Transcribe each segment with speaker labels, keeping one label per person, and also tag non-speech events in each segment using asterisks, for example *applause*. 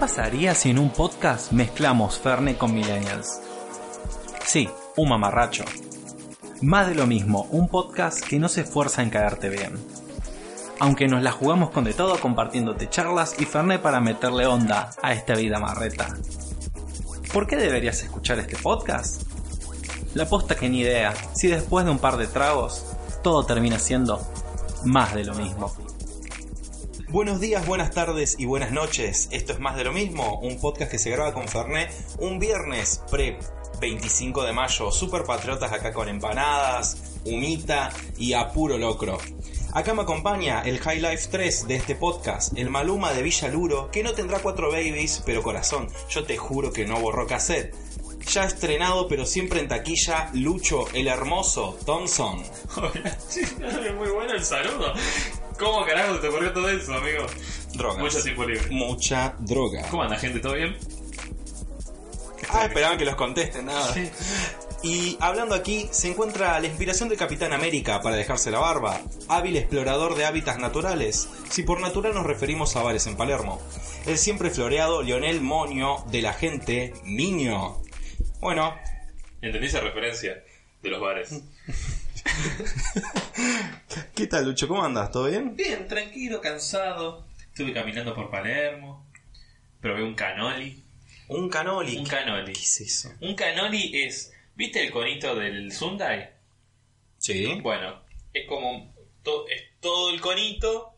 Speaker 1: pasaría si en un podcast mezclamos Ferne con Millennials? Sí, un mamarracho. Más de lo mismo, un podcast que no se esfuerza en caerte bien. Aunque nos la jugamos con de todo compartiéndote charlas y Ferne para meterle onda a esta vida marreta. ¿Por qué deberías escuchar este podcast? La posta que ni idea, si después de un par de tragos, todo termina siendo más de lo mismo.
Speaker 2: Buenos días, buenas tardes y buenas noches. Esto es Más de lo mismo, un podcast que se graba con Fernet un viernes pre 25 de mayo. Super patriotas acá con empanadas, humita y a puro locro. Acá me acompaña el High Life 3 de este podcast, el Maluma de Villaluro, que no tendrá cuatro babies, pero corazón, yo te juro que no borró cassette. Ya estrenado, pero siempre en taquilla, Lucho, el hermoso, Thompson.
Speaker 3: Hola, *laughs* muy bueno el saludo. ¿Cómo carajo te ocurrió todo eso, amigo?
Speaker 2: Drogas.
Speaker 3: Mucho tiempo libre.
Speaker 2: Mucha droga.
Speaker 3: ¿Cómo anda, gente? ¿Todo bien?
Speaker 2: Ah, esperaban que los contesten, nada. Y hablando aquí, se encuentra la inspiración del Capitán América para dejarse la barba, hábil explorador de hábitats naturales, si por natural nos referimos a bares en Palermo. El siempre floreado Lionel Moño de la gente, niño. Bueno,
Speaker 3: Entendí esa referencia de los bares. *laughs* *laughs*
Speaker 2: ¿qué tal Lucho? ¿Cómo andas? ¿Todo bien?
Speaker 3: Bien, tranquilo, cansado. Estuve caminando por Palermo. Probé un canoli.
Speaker 2: Un canoli.
Speaker 3: Un canoli.
Speaker 2: ¿Qué es eso?
Speaker 3: Un canoli es. ¿Viste el conito del Sundae?
Speaker 2: Sí.
Speaker 3: Bueno, es como. to- es todo el conito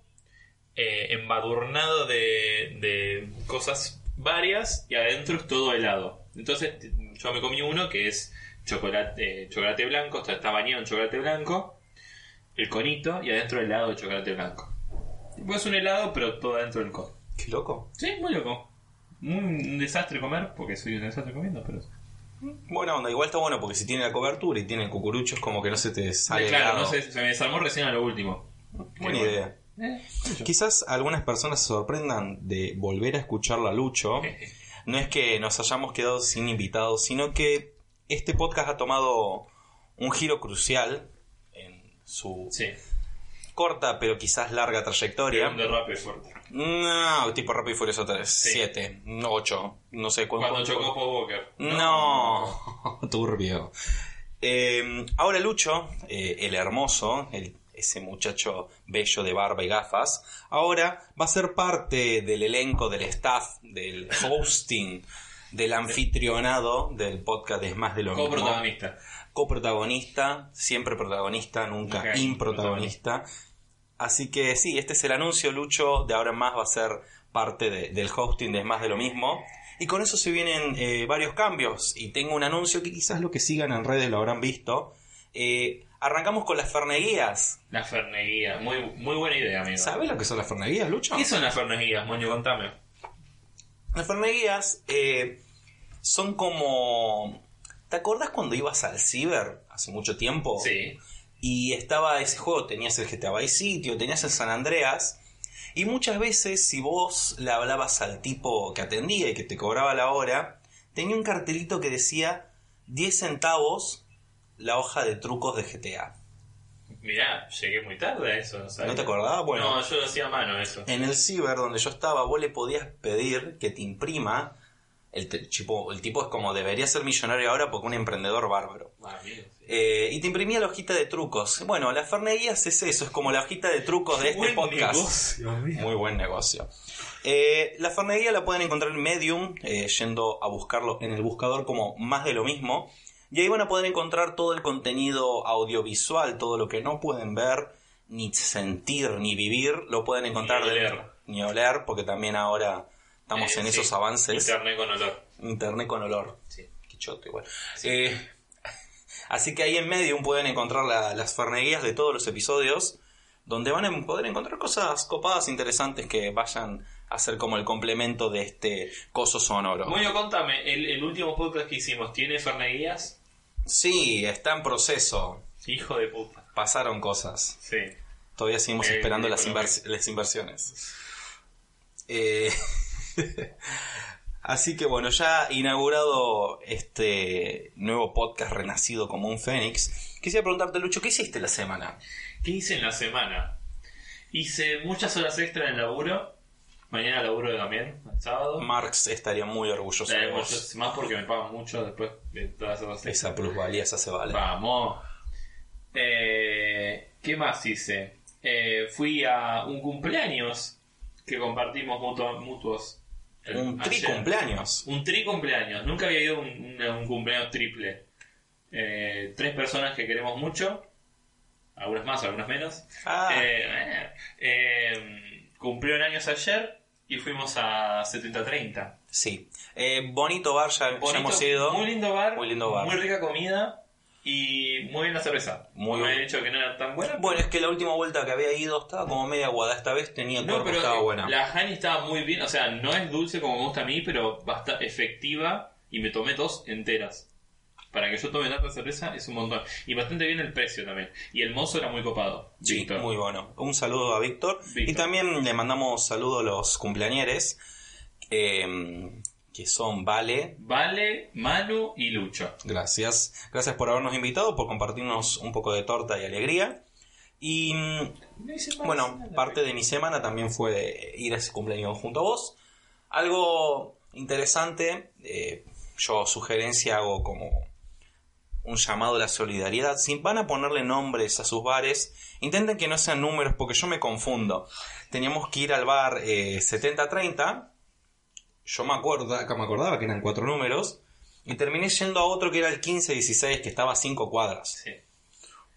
Speaker 3: eh, embadurnado de, de cosas varias y adentro es todo helado. Entonces yo me comí uno que es chocolate, chocolate blanco, está, está bañado en chocolate blanco, el conito y adentro helado de chocolate blanco. Tipo, es un helado pero todo adentro del cono.
Speaker 2: Qué loco.
Speaker 3: Sí, muy loco. Muy un desastre comer porque soy un desastre comiendo, pero...
Speaker 2: Buena onda, igual está bueno porque si tiene la cobertura y tiene cucuruchos como que no se te sale
Speaker 3: claro,
Speaker 2: helado.
Speaker 3: no sé, se me desarmó recién a lo último.
Speaker 2: Buena
Speaker 3: Qué
Speaker 2: idea.
Speaker 3: bueno. Eh.
Speaker 2: Quizás algunas personas se sorprendan de volver a escucharla a Lucho. *laughs* No es que nos hayamos quedado sin invitados, sino que este podcast ha tomado un giro crucial en su
Speaker 3: Sí,
Speaker 2: corta pero quizás larga trayectoria.
Speaker 3: un derrape fuerte.
Speaker 2: No, tipo Rápido y Furioso 3,
Speaker 3: Sí.
Speaker 2: 7, 8, no sé cuánto.
Speaker 3: Cuando chocó Paul Walker.
Speaker 2: No, *laughs* turbio. Eh, ahora Lucho, eh, el hermoso, el- ese muchacho bello de barba y gafas, ahora va a ser parte del elenco, del staff, del hosting, del anfitrionado del podcast Es Más de lo mismo.
Speaker 3: Co-protagonista.
Speaker 2: Coprotagonista, siempre protagonista, nunca
Speaker 3: Nunca
Speaker 2: improtagonista. Así que sí, este es el anuncio, Lucho, de ahora en más va a ser parte de- del hosting de Es Más de lo mismo. Y con eso se vienen eh, varios cambios. Y tengo un anuncio que quizás lo que sigan en redes lo habrán visto. Eh, arrancamos con las ferneguías.
Speaker 3: Las ferneguías. Muy, muy buena idea, amigo.
Speaker 2: ¿Sabes lo que son las ferneguías, Lucho?
Speaker 3: ¿Qué son las ferneguías, moño? Contame.
Speaker 2: Las ferneguías eh, son como... ¿Te acordás cuando ibas al ciber hace mucho tiempo?
Speaker 3: Sí.
Speaker 2: y estaba ese juego, tenías el GTA Vice City o tenías el San Andreas, y muchas veces si vos le hablabas al tipo que atendía y que te cobraba la hora, tenía un cartelito que decía 10 centavos la hoja de trucos de GTA.
Speaker 3: Mirá, llegué muy tarde a eso. ¿no, sabes?
Speaker 2: ¿No te acordabas? Bueno,
Speaker 3: No, yo lo hacía a mano eso.
Speaker 2: en el ciber donde yo estaba, vos le podías pedir que te imprima, el, tipo, el tipo es como debería ser millonario ahora porque un emprendedor bárbaro.
Speaker 3: Ah, sí.
Speaker 2: Eh, y te imprimía la hojita de trucos. Bueno, las ferneguías es eso, es como la hojita de trucos de este podcast.
Speaker 3: negocio.
Speaker 2: Muy buen negocio. Eh, la ferneguía la pueden encontrar en Medium, eh, yendo a buscarlo en el buscador como más de lo mismo. Y ahí van a poder encontrar todo el contenido audiovisual, todo lo que no pueden ver, ni sentir, ni vivir, lo pueden encontrar
Speaker 3: Ni
Speaker 2: de- ni oler, porque también ahora estamos
Speaker 3: Eh,
Speaker 2: en
Speaker 3: sí.
Speaker 2: esos avances.
Speaker 3: Internet con olor.
Speaker 2: Internet con olor.
Speaker 3: Sí.
Speaker 2: Qué choto igual. Eh, *laughs* así que ahí en Medium pueden encontrar la- las ferneguías de todos los episodios, donde van a poder encontrar cosas copadas, interesantes que vayan a ser como el complemento de este coso sonoro.
Speaker 3: Moño, contame, el, el último podcast que hicimos, ¿tiene ferneguías?
Speaker 2: Sí, está en proceso.
Speaker 3: Hijo de puta.
Speaker 2: Pasaron cosas.
Speaker 3: Sí.
Speaker 2: Todavía seguimos
Speaker 3: Eh,
Speaker 2: esperando las,
Speaker 3: bueno,
Speaker 2: invers- las inversiones. *laughs* Eh, *laughs* Así que bueno, ya inaugurado este nuevo podcast renacido como un fénix, quisiera preguntarte, Lucho, ¿qué hiciste la semana?
Speaker 3: ¿Qué hice en la semana? Hice muchas horas extra en el laburo. Mañana laburo también, el sábado.
Speaker 2: Marx estaría muy orgulloso de vos.
Speaker 3: más porque me pagan mucho después de todas esas cosas.
Speaker 2: Esa plusvalía se hace vale.
Speaker 3: Vamos. Eh, ¿Qué más hice? Eh, fui a un cumpleaños que compartimos mutuo- mutuos.
Speaker 2: Un tri
Speaker 3: ayer.
Speaker 2: cumpleaños.
Speaker 3: Un tri cumpleaños. Nunca había ido a un, un- un cumpleaños triple. Eh, tres personas que queremos mucho. Algunas más, algunas menos.
Speaker 2: Ah,
Speaker 3: Eh, eh, cumplieron años ayer y fuimos a 70-30.
Speaker 2: sí. Bonito bar, ya, ya hemos ido.
Speaker 3: Muy lindo bar.
Speaker 2: Muy lindo bar.
Speaker 3: Muy rica comida y muy bien la cerveza.
Speaker 2: Muy
Speaker 3: Me
Speaker 2: bien.
Speaker 3: han dicho que no era tan buena.
Speaker 2: Bueno, es que la última vuelta que había ido estaba como media aguada. Esta vez tenía el
Speaker 3: no,
Speaker 2: cuerpo,
Speaker 3: pero
Speaker 2: estaba
Speaker 3: eh,
Speaker 2: buena.
Speaker 3: la Hani estaba muy bien. O sea, no es dulce como me gusta a mí, pero bastante efectiva. Y me tomé dos enteras. Para que yo tome tanta cerveza es un montón. Y bastante bien el precio también. Y el mozo era muy copado.
Speaker 2: Sí,
Speaker 3: Víctor.
Speaker 2: muy bueno. Un saludo a Víctor.
Speaker 3: Víctor.
Speaker 2: Y también le mandamos saludo a los cumpleañeres, eh, que son Vale.
Speaker 3: Vale, Manu y Lucho.
Speaker 2: Gracias. Gracias por habernos invitado, por compartirnos un poco de torta y alegría. Y mm, bueno, parte de mi semana también fue ir a ese cumpleaños junto a vos. Algo interesante, eh, yo sugerencia hago como un llamado a la solidaridad. Si van a ponerle nombres a sus bares, intenten que no sean números porque yo me confundo. Teníamos que ir al bar eh, 7030. Yo me, acuerdo, acá me acordaba que eran cuatro números. Y terminé yendo a otro que era el 1516, que estaba a cinco cuadras.
Speaker 3: Sí.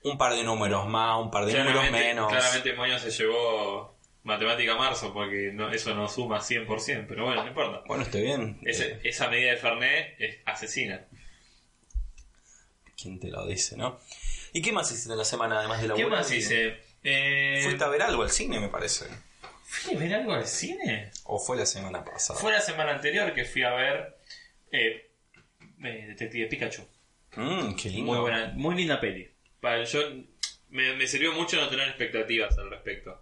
Speaker 2: Un par de números más, un par de números menos.
Speaker 3: claramente Moño se llevó matemática marzo porque no, eso no suma 100%, pero bueno, no importa.
Speaker 2: Bueno, esté bien.
Speaker 3: Ese- esa medida de Fernet es asesina.
Speaker 2: ¿Quién te lo dice, no? ¿Y qué más hiciste en la semana además de la
Speaker 3: ¿Qué más hice? Eh,
Speaker 2: Fuiste a ver algo al cine, me parece.
Speaker 3: ¿Fui a ver algo al cine?
Speaker 2: ¿O fue la semana pasada?
Speaker 3: Fue la semana anterior que fui a ver eh, eh, Detective Pikachu.
Speaker 2: Mmm, qué lindo.
Speaker 3: Muy buena, muy linda peli. Para, yo, me, me sirvió mucho no tener expectativas al respecto.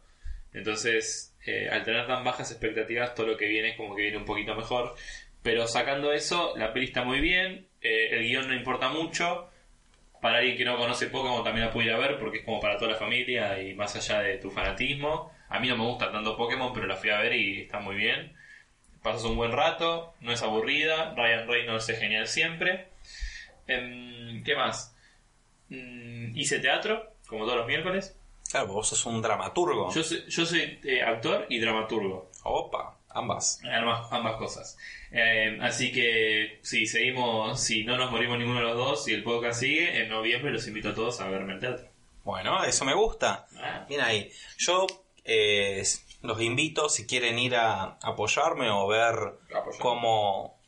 Speaker 3: Entonces, eh, al tener tan bajas expectativas, todo lo que viene es como que viene un poquito mejor. Pero sacando eso, la peli está muy bien, el guion no importa mucho. Para alguien que no conoce Pokémon también la puede ir a ver porque es como para toda la familia y más allá de tu fanatismo. A mí no me gusta tanto Pokémon, pero la fui a ver y está muy bien. Pasas un buen rato, no es aburrida, Ryan Reynolds es genial siempre. Em, ¿Qué más? Mm, hice teatro, como todos los miércoles.
Speaker 2: Claro, vos sos un dramaturgo.
Speaker 3: Yo soy, yo soy eh, actor y dramaturgo.
Speaker 2: Opa, ambas.
Speaker 3: Ambas, ambas cosas. Eh, así que si seguimos, si no nos morimos ninguno de los dos, si el podcast sigue, en noviembre los invito a todos a verme el teatro.
Speaker 2: Bueno, eso me gusta.
Speaker 3: Ah,
Speaker 2: Bien ahí. Yo eh, los invito, si quieren ir a apoyarme o ver
Speaker 3: Apoyar.
Speaker 2: como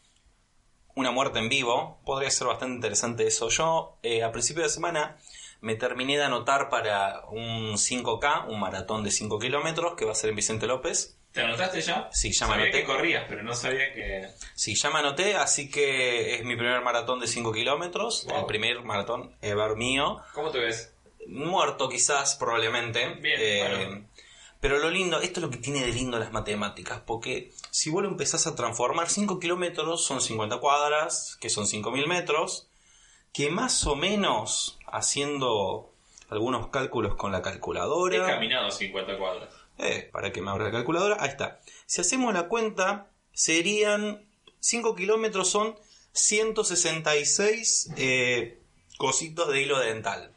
Speaker 2: una muerte en vivo, podría ser bastante interesante eso. Yo eh, a principio de semana me terminé de anotar para un 5K, un maratón de 5 kilómetros que va a ser en Vicente López.
Speaker 3: ¿Te anotaste ya?
Speaker 2: Sí, ya me anoté.
Speaker 3: que corrías, pero no sabía que...
Speaker 2: Sí, ya me anoté, así que es mi primer maratón de 5 kilómetros,
Speaker 3: Wow.
Speaker 2: el primer maratón ever mío.
Speaker 3: ¿Cómo te ves?
Speaker 2: Muerto quizás, probablemente.
Speaker 3: Bien,
Speaker 2: Eh,
Speaker 3: bueno.
Speaker 2: Pero lo lindo, esto es lo que tiene de lindo las matemáticas, porque si vos lo empezás a transformar, 5 kilómetros son 50 cuadras, que son 5.000 metros, que más o menos, haciendo algunos cálculos con la
Speaker 3: He
Speaker 2: calculadora...
Speaker 3: caminado 50 cuadras.
Speaker 2: Eh, para que me abra la calculadora. Ahí está. Si hacemos la cuenta, serían 5 kilómetros son 166 eh, cositos de hilo dental.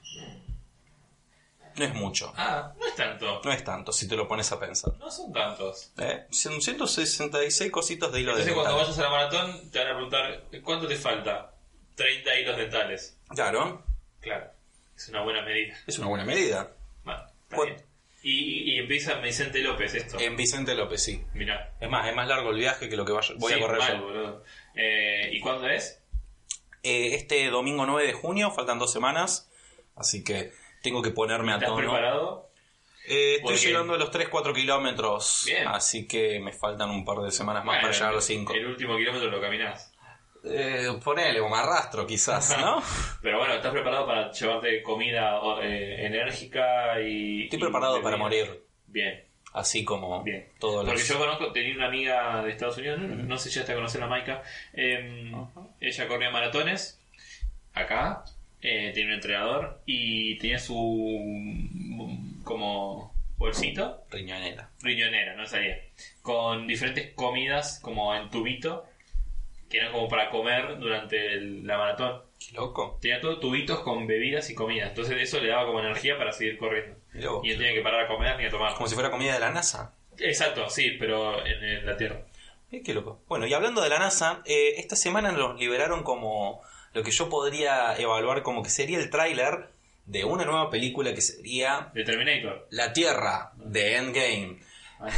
Speaker 2: No es mucho.
Speaker 3: Ah, no es tanto.
Speaker 2: No es tanto si te lo pones a pensar.
Speaker 3: No son tantos.
Speaker 2: ¿Eh? Son 166 cositos de hilo
Speaker 3: Entonces
Speaker 2: dental.
Speaker 3: cuando vayas a la maratón te van a preguntar ¿cuánto te falta? 30 hilos dentales.
Speaker 2: Claro,
Speaker 3: Claro, es una buena medida.
Speaker 2: es una buena medida.
Speaker 3: Bueno, está
Speaker 2: ¿Cuán-
Speaker 3: bien. Y, y empieza en Vicente López esto.
Speaker 2: En Vicente López, sí.
Speaker 3: Mirá.
Speaker 2: Es más, es más largo el viaje que lo que vaya- voy
Speaker 3: Sí,
Speaker 2: a correr
Speaker 3: mal,
Speaker 2: yo.
Speaker 3: boludo. Eh, ¿Y cuándo es?
Speaker 2: Eh, este domingo 9 de junio, faltan dos semanas, así que tengo que ponerme a
Speaker 3: ¿Estás
Speaker 2: tono.
Speaker 3: preparado?
Speaker 2: Eh, estoy
Speaker 3: Porque-
Speaker 2: llegando a los 3-4 kilómetros,
Speaker 3: Bien.
Speaker 2: así que me faltan un par de semanas más
Speaker 3: Bueno,
Speaker 2: para llegar a los 5.
Speaker 3: El último kilómetro lo caminás.
Speaker 2: Eh, ponele, o me arrastro quizás, *laughs* ¿no?
Speaker 3: Pero bueno, ¿estás preparado para llevarte comida eh, enérgica y...
Speaker 2: Estoy
Speaker 3: y
Speaker 2: preparado
Speaker 3: bebida?
Speaker 2: para morir,
Speaker 3: Bien,
Speaker 2: así como
Speaker 3: bien.
Speaker 2: todos
Speaker 3: Porque
Speaker 2: los...
Speaker 3: yo conozco, tenía una amiga de Estados Unidos, no, no sé si ya está conocer a Maika. eh, ella corría maratones acá, eh, tenía un entrenador y tenía su como bolsito,
Speaker 2: Riñonera.
Speaker 3: riñonera, no salía, con diferentes comidas como en tubito, que eran como para comer durante el- la maratón.
Speaker 2: Qué loco.
Speaker 3: Tenía todo tubitos con bebidas y comida, entonces eso le daba como energía para seguir corriendo.
Speaker 2: Vos.
Speaker 3: Y no tenía que parar a comer ni a tomar.
Speaker 2: Como si fuera comida de la NASA.
Speaker 3: Exacto, sí, pero en, en la Tierra.
Speaker 2: Qué loco. Bueno, y hablando de la NASA, eh, esta semana nos liberaron como lo que yo podría evaluar como que sería el tráiler de una nueva película que sería
Speaker 3: De Terminator.
Speaker 2: La Tierra de Endgame.
Speaker 3: Ah,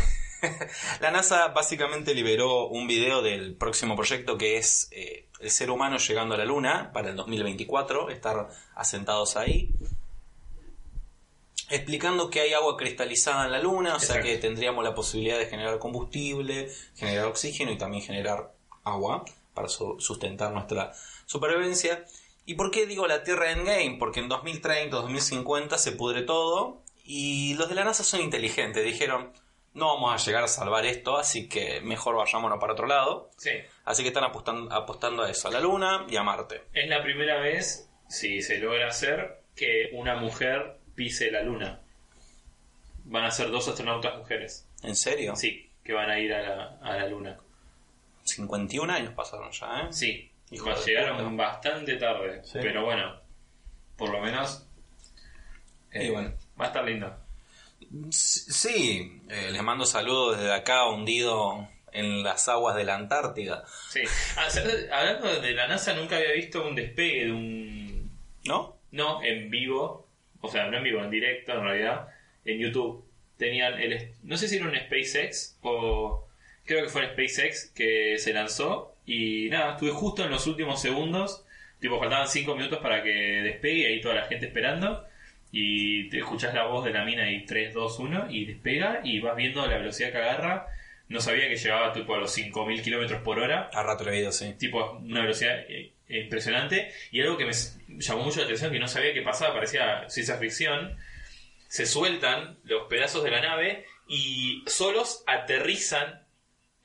Speaker 3: *laughs*
Speaker 2: La NASA básicamente liberó un video del próximo proyecto que es eh, el ser humano llegando a la Luna para el 2024, estar asentados ahí, explicando que hay agua cristalizada en la Luna, o sea que tendríamos la posibilidad de generar combustible, generar oxígeno y también generar agua para su- sustentar nuestra supervivencia. ¿Y por qué digo la Tierra Endgame? Porque en 2030, 2050 se pudre todo y los de la NASA son inteligentes, dijeron, no vamos a llegar a salvar esto, así que mejor vayámonos para otro lado.
Speaker 3: Sí,
Speaker 2: Así que están apostando, apostando a eso, a la Luna y a Marte.
Speaker 3: es la primera vez, si se logra hacer, que una mujer pise la Luna. Van a ser dos astronautas mujeres.
Speaker 2: ¿En serio?
Speaker 3: Sí, que van a ir a la, a la Luna.
Speaker 2: 51 años pasaron ya, ¿eh?
Speaker 3: Sí,
Speaker 2: Hijo
Speaker 3: llegaron bastante tarde.
Speaker 2: Sí.
Speaker 3: Pero bueno, por lo menos. eh,
Speaker 2: Y bueno.
Speaker 3: Va a estar lindo.
Speaker 2: Sí, eh, les mando saludos desde acá, hundido en las aguas de la Antártida.
Speaker 3: Sí. Ah. Hablando de la NASA, nunca había visto un despegue de un.
Speaker 2: ¿No?
Speaker 3: No, en vivo. O sea, no en vivo, en directo en realidad. En YouTube. Tenían el. No sé si era un SpaceX o. Creo que fue el SpaceX que se lanzó. Y nada, estuve justo en los últimos segundos. Tipo, faltaban 5 minutos para que despegue. Ahí toda la gente esperando. Y te escuchás la voz de la mina y 3, 2, 1. Y despega. Y vas viendo la velocidad que agarra. No sabía que llegaba tipo a los 5000 kilómetros por hora
Speaker 2: A rato atrevido, sí.
Speaker 3: tipo una velocidad eh, impresionante y algo que me llamó mucho la atención que no sabía qué pasaba parecía ciencia ficción se sueltan los pedazos de la nave y solos aterrizan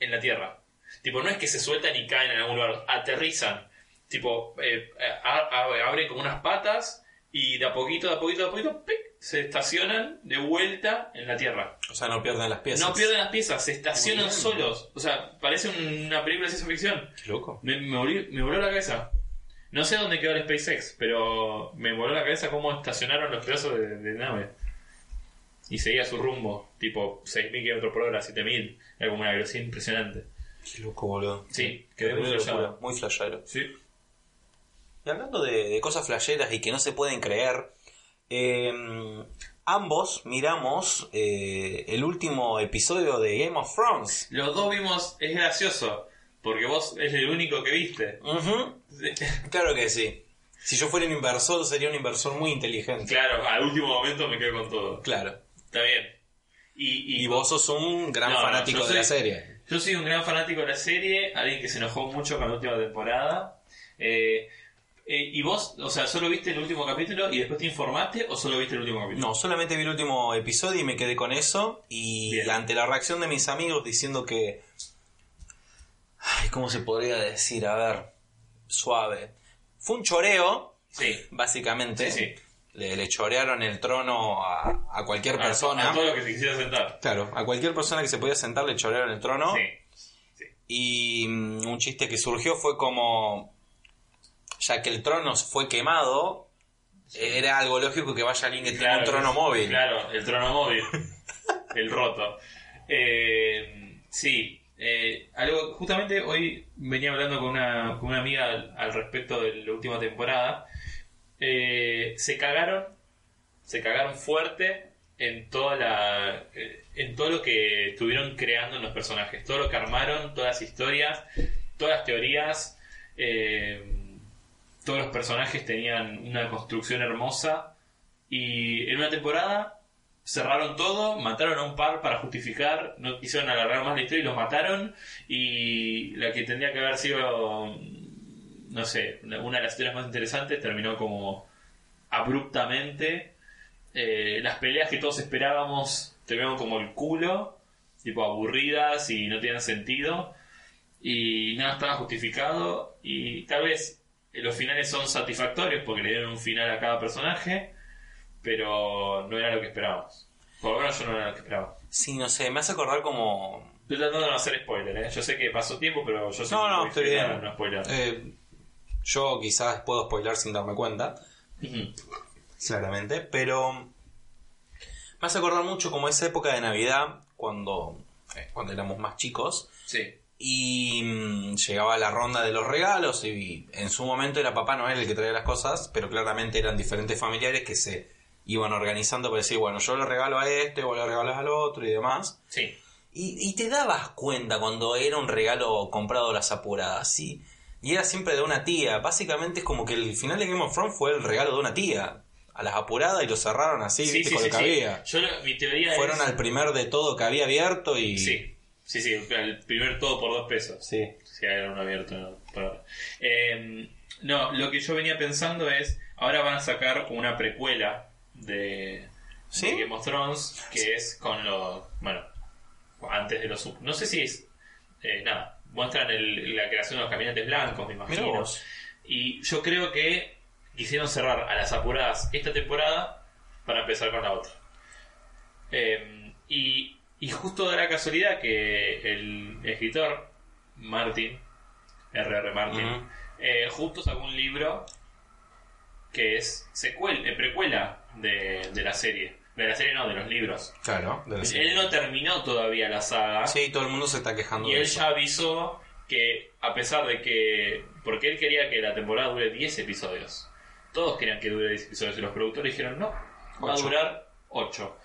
Speaker 3: en la tierra tipo no es que se sueltan y caen en algún lugar aterrizan tipo eh, a- a- abren como unas patas y de a poquito de a poquito de a poquito ¡pic! se estacionan de vuelta en la tierra
Speaker 2: O sea, no pierden las piezas.
Speaker 3: no pierden las piezas se estacionan solos o sea parece una película de ciencia ficción
Speaker 2: Qué loco.
Speaker 3: me, me, volví- me voló la cabeza. No sé dónde quedó el SpaceX, pero me voló la cabeza cómo estacionaron los pedazos de, de nave. Y seguía su rumbo, tipo 6.000 km por hora, 7.000. Era como una velocidad impresionante.
Speaker 2: Qué loco, boludo.
Speaker 3: Sí, quedé muy
Speaker 2: locura, Muy flashero.
Speaker 3: Sí.
Speaker 2: Y hablando de, de cosas flasheras y que no se pueden creer, eh, ambos miramos eh, el último episodio de Game of Thrones.
Speaker 3: Los dos vimos, es gracioso, porque vos es el único que viste.
Speaker 2: Ujú, *laughs* Claro que sí. Si yo fuera un inversor, sería un inversor muy inteligente.
Speaker 3: claro, al último momento me quedo con todo.
Speaker 2: Claro.
Speaker 3: Está bien. Y, y-
Speaker 2: Y vos sos un gran
Speaker 3: No,
Speaker 2: fanático de la serie.
Speaker 3: Yo soy un gran fanático de la serie, alguien que se enojó mucho con la última temporada. Eh, eh, ¿Y vos, o sea, solo viste el último capítulo y después te informaste o solo viste el último capítulo?
Speaker 2: No, solamente vi el último episodio y me quedé con eso. Y
Speaker 3: Bien.
Speaker 2: ante la reacción de mis amigos diciendo que. Ay, ¿cómo se podría decir? A ver, suave. Fue un choreo,
Speaker 3: Sí.
Speaker 2: básicamente.
Speaker 3: Sí, sí.
Speaker 2: Le, le chorearon el trono a, a cualquier persona.
Speaker 3: A, todo lo que se quisiera sentar.
Speaker 2: Claro, a cualquier persona que se podía sentar le chorearon el trono.
Speaker 3: Sí.
Speaker 2: Y mm, un chiste que surgió fue como. Ya que el trono fue quemado, era algo lógico que vaya alguien que tenga un trono móvil.
Speaker 3: Claro, el trono móvil. *laughs* el roto. Eh, sí. eh, algo, justamente hoy venía hablando con una, con una amiga al, al respecto de la última temporada. Eh, se cagaron, se cagaron fuerte en toda la, eh, en todo lo que estuvieron creando en los personajes, todo lo que armaron, todas las historias, todas las teorías. eh, todos los personajes tenían una construcción hermosa y en una temporada cerraron todo, mataron a un par para justificar, no quisieron alargar más la historia y los mataron y la que tendría que haber sido, no sé, una de las historias más interesantes terminó como abruptamente. Eh, las peleas que todos esperábamos terminaron como el culo, tipo aburridas y no tenían sentido y nada estaba justificado y tal vez los finales son satisfactorios porque le dieron un final a cada personaje, pero no era lo que esperábamos. Por lo menos yo no era lo que esperaba.
Speaker 2: Sí, no sé, me hace acordar como...
Speaker 3: Estoy tratando de no hacer spoiler, ¿eh? Yo sé que pasó tiempo, pero yo soy
Speaker 2: No, no, estoy bien.
Speaker 3: No spoiler.
Speaker 2: Eh, yo quizás puedo spoiler sin darme cuenta, claramente, pero me hace acordar mucho como esa época de Navidad, cuando, eh, cuando éramos más chicos,
Speaker 3: Sí.
Speaker 2: y mm, llegaba la ronda de los regalos, y en su momento era Papá Noel el que traía las cosas, pero claramente eran diferentes familiares que se iban organizando para decir, bueno, yo le regalo a este, vos le regalas al otro y demás.
Speaker 3: Sí.
Speaker 2: Y, y te dabas cuenta cuando era un regalo comprado a las apuradas, ¿sí? Y era siempre de una tía. Básicamente es como que el final de Game of Thrones fue el regalo de una tía. A las apuradas y lo cerraron así,
Speaker 3: Sí,
Speaker 2: ¿viste?
Speaker 3: sí,
Speaker 2: con
Speaker 3: sí,
Speaker 2: lo que
Speaker 3: sí.
Speaker 2: había.
Speaker 3: Yo lo- mi teoría
Speaker 2: Fueron
Speaker 3: es...
Speaker 2: al primer de todo que había abierto y...
Speaker 3: Sí, sí, sí, el primer todo por dos pesos.
Speaker 2: Sí.
Speaker 3: Si hay uno abierto, no. Pero- Eh, no, lo que yo venía pensando es, ahora van a sacar una precuela de,
Speaker 2: ¿Sí?
Speaker 3: de Game of Thrones, que es con los, bueno, antes de los, no sé si es, eh, nada, muestran el- la creación de los caminantes blancos, me imagino. Y yo creo que quisieron cerrar a las apuradas esta temporada para empezar con la otra. Eh, y, y justo da la casualidad que el escritor Martin, R.R. Martin, eh, justo sacó un libro que es secuel, eh, precuela de, de la serie. De la serie no, de los libros.
Speaker 2: Claro. de la serie.
Speaker 3: Él no terminó todavía la saga.
Speaker 2: Sí, todo el mundo se está quejando
Speaker 3: Y
Speaker 2: de
Speaker 3: él
Speaker 2: eso.
Speaker 3: ya avisó que, a pesar de que. Porque él quería que la temporada dure 10 episodios. Todos querían que dure 10 episodios. Y los productores dijeron: no, va a durar 8.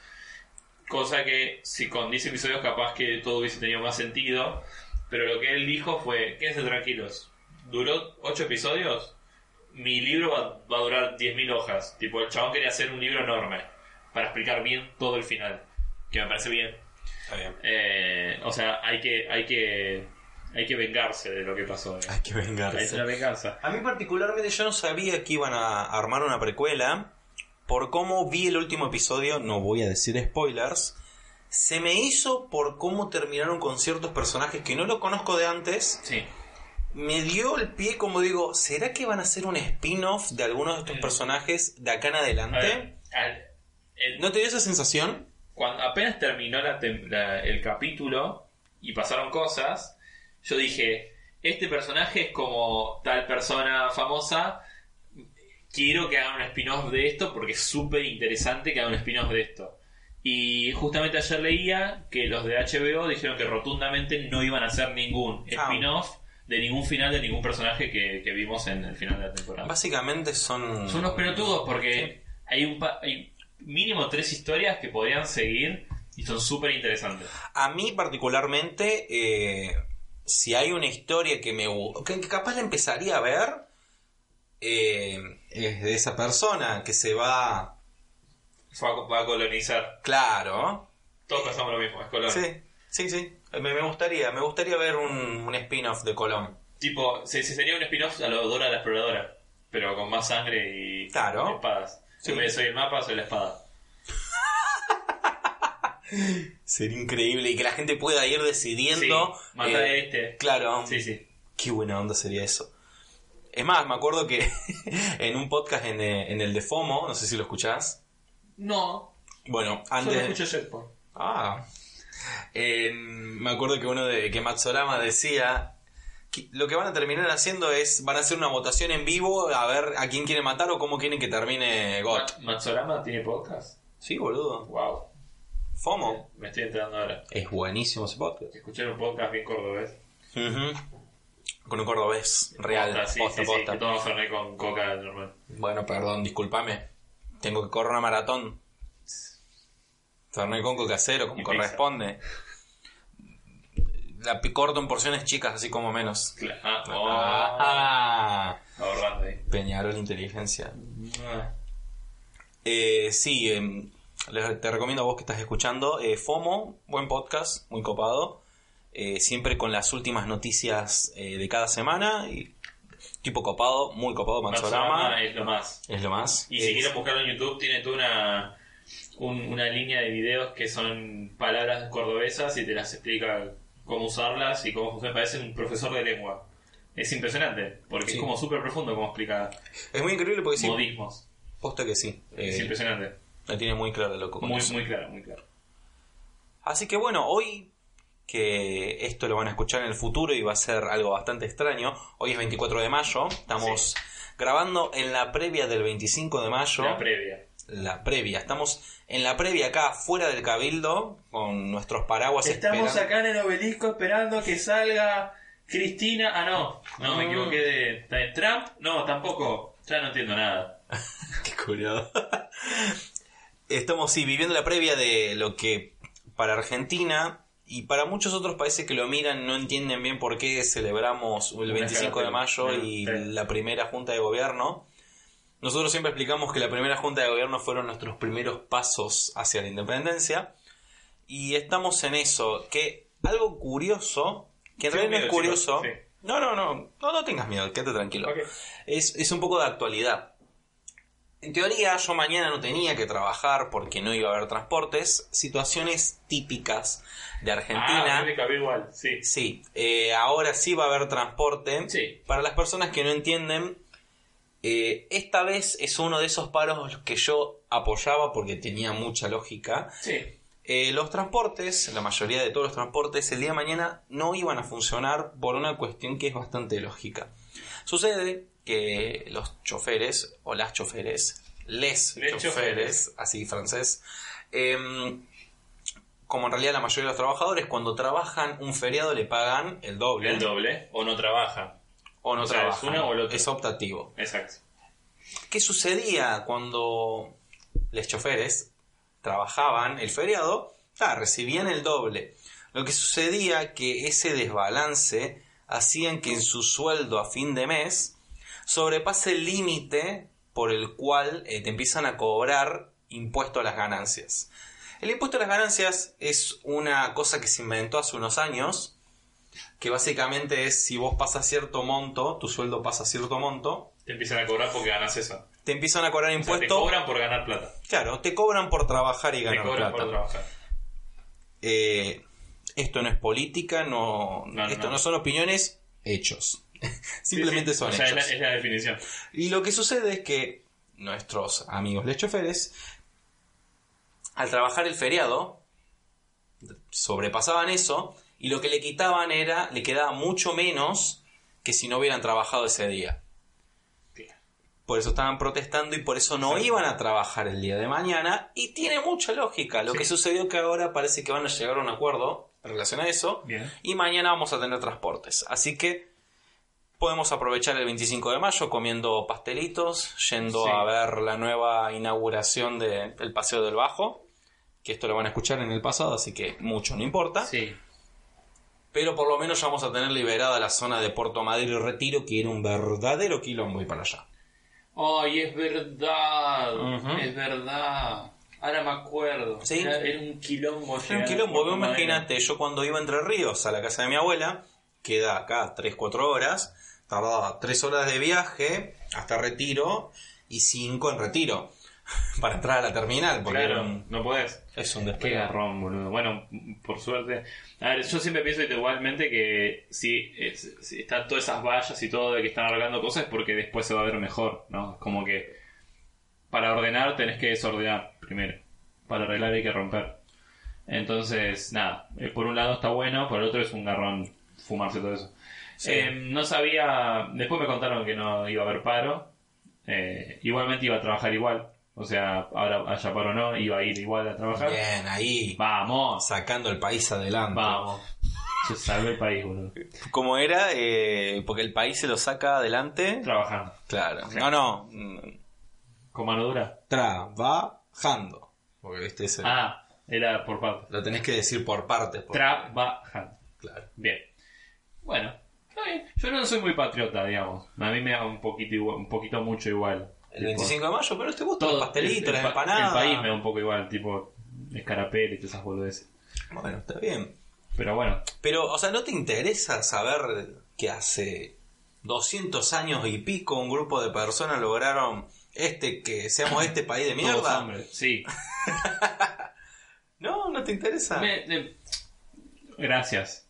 Speaker 3: Cosa que, si con 10 episodios, capaz que todo hubiese tenido más sentido. Pero lo que él dijo fue: quédense tranquilos. Duró 8 episodios. Mi libro va, va a durar 10.000 hojas. Tipo, el chabón quería hacer un libro enorme. Para explicar bien todo el final. Que me parece bien.
Speaker 2: Está bien.
Speaker 3: Eh, o sea, hay que, hay que, hay que vengarse de lo que pasó. eh.
Speaker 2: Hay que
Speaker 3: Es
Speaker 2: vengarse.
Speaker 3: una venganza.
Speaker 2: A mí particularmente yo no sabía que iban a armar una precuela. Por cómo vi el último episodio, no voy a decir spoilers. Se me hizo por cómo terminaron con ciertos personajes que no lo conozco de antes.
Speaker 3: Sí.
Speaker 2: Me dio el pie como digo, ¿será que van a hacer un spin-off de algunos de estos
Speaker 3: Mm.
Speaker 2: personajes de acá en
Speaker 3: A
Speaker 2: adelante?
Speaker 3: ver,
Speaker 2: ¿No te dio esa sensación?
Speaker 3: cuando apenas terminó la tem- la- el capítulo y pasaron cosas, yo dije, este personaje es como tal persona famosa, quiero que hagan un spin-off de esto porque es súper interesante que hagan un spin-off de esto. Y justamente ayer leía que los de HBO dijeron que rotundamente no iban a hacer ningún
Speaker 2: Ah.
Speaker 3: spin-off de ningún final de ningún personaje que, que vimos en el final de la temporada.
Speaker 2: Básicamente son...
Speaker 3: Son unos pelotudos porque hay un pa- hay mínimo tres historias que podrían seguir y son súper interesantes.
Speaker 2: A mí particularmente, eh, si hay una historia que me que capaz la empezaría a ver, eh, es de esa persona que se va,
Speaker 3: Va a, va a colonizar.
Speaker 2: claro,
Speaker 3: Todos pensamos lo mismo, es colon.
Speaker 2: sí, sí, sí, me, me gustaría, me gustaría ver un, un spin-off de Colón.
Speaker 3: Tipo, se, se sería un spin-off a lo Dora la exploradora, pero con más sangre y
Speaker 2: Claro.
Speaker 3: espadas.
Speaker 2: Sí.
Speaker 3: En vez de soy el mapa, soy la espada. *laughs*
Speaker 2: Sería increíble y que la gente pueda ir decidiendo.
Speaker 3: Sí, matar
Speaker 2: eh,
Speaker 3: a este.
Speaker 2: Claro,
Speaker 3: Sí, sí.
Speaker 2: Qué buena onda sería eso. Es más, me acuerdo que *laughs* en un podcast en, eh, en el de FOMO, no sé si lo escuchás.
Speaker 3: No,
Speaker 2: Bueno,
Speaker 3: yo
Speaker 2: antes.
Speaker 3: no escucho Jetport.
Speaker 2: Ah. Eh, me acuerdo que uno de que Matsorama decía lo que van a terminar haciendo es van a hacer una votación en vivo a ver a quién quiere matar o cómo quieren que termine GOT.
Speaker 3: Ma- ¿Matsorama tiene podcast?
Speaker 2: Sí, boludo.
Speaker 3: Wow.
Speaker 2: FOMO.
Speaker 3: Me estoy enterando ahora.
Speaker 2: Es buenísimo ese podcast.
Speaker 3: Escuché un podcast bien cordobés.
Speaker 2: Con un cordobés real.
Speaker 3: Posta, sí,
Speaker 2: posta,
Speaker 3: sí, que con coca normal.
Speaker 2: Bueno, perdón, discúlpame. Tengo que correr una maratón. Fernet con casero, como
Speaker 3: Y pizza.
Speaker 2: La corto en porciones chicas, así como menos.
Speaker 3: Cla- Ah, oh,
Speaker 2: Ah,
Speaker 3: ahí.
Speaker 2: Peñarol Inteligencia.
Speaker 3: Ah.
Speaker 2: Eh, sí, les- te recomiendo a vos que estás escuchando. eh, FOMO, buen podcast, muy copado. Eh, siempre con las últimas noticias eh, de cada semana. Y tipo copado, muy copado.
Speaker 3: Matsurama es lo más.
Speaker 2: Es lo más.
Speaker 3: Y si
Speaker 2: Es-
Speaker 3: quieren buscarlo en YouTube, tiene toda una, un- una línea de videos que son palabras cordobesas y te las explica cómo usarlas y cómo funciona. Parece un profesor de lengua. Es impresionante, porque
Speaker 2: Sí.
Speaker 3: es como súper profundo cómo explica
Speaker 2: es muy increíble porque sí,
Speaker 3: modismos.
Speaker 2: posta que sí.
Speaker 3: es
Speaker 2: Eh,
Speaker 3: impresionante.
Speaker 2: la tiene muy clara, loco.
Speaker 3: Muy,
Speaker 2: eso.
Speaker 3: muy claro, muy claro.
Speaker 2: Así que bueno, hoy que esto lo van a escuchar en el futuro y va a ser algo bastante extraño, hoy es 24 de mayo, estamos grabando en la previa del 25 de mayo.
Speaker 3: La previa.
Speaker 2: La previa, estamos en la previa acá fuera del cabildo con nuestros paraguas
Speaker 3: Estamos
Speaker 2: esperando-
Speaker 3: acá en el obelisco esperando que salga Cristina. Ah, no, no me equivoqué de, Trump. No, tampoco. Ya no entiendo nada. *laughs*
Speaker 2: Qué curioso. Estamos sí, viviendo la previa de lo que para Argentina y para muchos otros países que lo miran no entienden bien por qué celebramos el
Speaker 3: Una
Speaker 2: 25 de mayo y la primera junta de gobierno. Nosotros siempre explicamos que la primera junta de gobierno fueron nuestros primeros pasos hacia la independencia y estamos en eso, que algo curioso, que en realidad no es curioso.
Speaker 3: sí.
Speaker 2: No, no, no, no, no tengas miedo, quédate tranquilo es, es un poco de actualidad. En teoría, yo mañana no tenía que trabajar porque no iba a haber transportes. Situaciones típicas de Argentina.
Speaker 3: Ah, cabe igual, sí.
Speaker 2: Sí, eh, ahora sí va a haber transporte.
Speaker 3: Sí.
Speaker 2: Para las personas que no entienden, eh, esta vez es uno de esos paros que yo apoyaba porque tenía mucha lógica.
Speaker 3: Sí.
Speaker 2: Eh, los transportes, la mayoría de todos los transportes, el día de mañana no iban a funcionar por una cuestión que es bastante lógica. Sucede que los choferes, o las choferes, les,
Speaker 3: Les
Speaker 2: choferes,
Speaker 3: choferes.
Speaker 2: así francés, em, como en realidad la mayoría de los trabajadores, cuando trabajan un feriado le pagan el doble.
Speaker 3: El doble. O no trabaja.
Speaker 2: O no
Speaker 3: O sea, es
Speaker 2: trabajan.
Speaker 3: una o el otro.
Speaker 2: Es optativo.
Speaker 3: Exacto.
Speaker 2: ¿Qué sucedía cuando los choferes trabajaban el feriado? Ah, recibían el doble. Lo que sucedía que ese desbalance hacían que en su sueldo a fin de mes sobrepase el límite por el cual eh, te empiezan a cobrar impuesto a las ganancias. El impuesto a las ganancias es una cosa que se inventó hace unos años, que básicamente es si vos pasas cierto monto, tu sueldo pasa cierto monto,
Speaker 3: Te empiezan a cobrar porque ganas eso.
Speaker 2: te empiezan a cobrar
Speaker 3: O sea, te
Speaker 2: impuestos.
Speaker 3: cobran por ganar plata.
Speaker 2: Claro, te cobran por trabajar y
Speaker 3: Te
Speaker 2: ganar
Speaker 3: cobran
Speaker 2: plata.
Speaker 3: por trabajar.
Speaker 2: Eh, esto no es política, no, esto no.
Speaker 3: no.
Speaker 2: son opiniones, hechos. *laughs* Simplemente
Speaker 3: Sí, sí.
Speaker 2: son
Speaker 3: O sea, es
Speaker 2: hechos.
Speaker 3: la, es la definición.
Speaker 2: Y lo que sucede es que nuestros amigos les choferes, al trabajar el feriado, sobrepasaban eso y lo que le quitaban era, le quedaba mucho menos que si no hubieran trabajado ese día. Por eso estaban protestando y por eso no iban a trabajar el día de mañana. Y tiene mucha lógica. Lo
Speaker 3: Sí.
Speaker 2: que sucedió que ahora parece que van a llegar a un acuerdo en relación a eso.
Speaker 3: Bien.
Speaker 2: Y mañana vamos a tener transportes. Así que podemos aprovechar el 25 de mayo comiendo pastelitos, yendo
Speaker 3: Sí.
Speaker 2: a ver la nueva inauguración del Paseo del Bajo. Que esto lo van a escuchar en el pasado, así que mucho no importa.
Speaker 3: Sí.
Speaker 2: Pero por lo menos ya vamos a tener liberada la zona de Puerto Madrid y Retiro, que era un verdadero quilombo y para allá.
Speaker 3: Ay, es verdad. Es verdad. Ahora me acuerdo.
Speaker 2: Sí.
Speaker 3: Era, era un quilombo.
Speaker 2: Era un quilombo,
Speaker 3: Madero.
Speaker 2: imagínate, yo cuando iba a Entre Ríos a la casa de mi abuela, queda acá 3-4 horas, tardaba 3 horas de viaje hasta Retiro y 5 en Retiro *laughs* para entrar a la terminal, porque
Speaker 3: Claro,
Speaker 2: un-
Speaker 3: no podés.
Speaker 2: es un
Speaker 3: Qué
Speaker 2: despegue.
Speaker 3: garrón, boludo. Bueno, por suerte. A ver, yo siempre pienso igualmente que si, es- si están todas esas vallas y todo de que están arreglando cosas es porque después se va a ver mejor, ¿no? Como que para ordenar tenés que desordenar primero. Para arreglar hay que romper. Entonces, nada, eh, por un lado está bueno, por el otro es un garrón fumarse todo eso.
Speaker 2: Sí.
Speaker 3: Eh, no sabía, después me contaron que no iba a haber paro. Eh, igualmente iba a trabajar igual. O sea, ahora haya paro o no, iba a ir igual a trabajar.
Speaker 2: Bien, ahí,
Speaker 3: Vamos,
Speaker 2: sacando el país adelante.
Speaker 3: vamos. Se salve el país, boludo.
Speaker 2: Como era, eh, porque el país se lo saca adelante.
Speaker 3: Trabajando.
Speaker 2: Claro. No, no.
Speaker 3: Con mano dura.
Speaker 2: Trabajando. Porque este es el-
Speaker 3: Ah, era por parte.
Speaker 2: Lo tenés que decir por partes. por-
Speaker 3: Trabajando.
Speaker 2: Claro.
Speaker 3: Bien. Bueno, está bien. Yo no soy muy patriota, digamos. A mí me da un poquito, igual- un poquito mucho igual.
Speaker 2: El
Speaker 3: Tipo,
Speaker 2: 25 de mayo, pero te gustan
Speaker 3: todo-
Speaker 2: los pastelitos,
Speaker 3: el-
Speaker 2: las
Speaker 3: el
Speaker 2: empanadas.
Speaker 3: El país me da un poco igual, tipo y todas esas boludeces.
Speaker 2: Bueno, está bien.
Speaker 3: Pero bueno,
Speaker 2: Pero, o sea, ¿no te interesa saber que hace 200 años y pico un grupo de personas lograron este que seamos *coughs* este país de
Speaker 3: todos
Speaker 2: mierda?
Speaker 3: hombres. Sí. *laughs*
Speaker 2: No, no te interesa.
Speaker 3: Me- me- Gracias.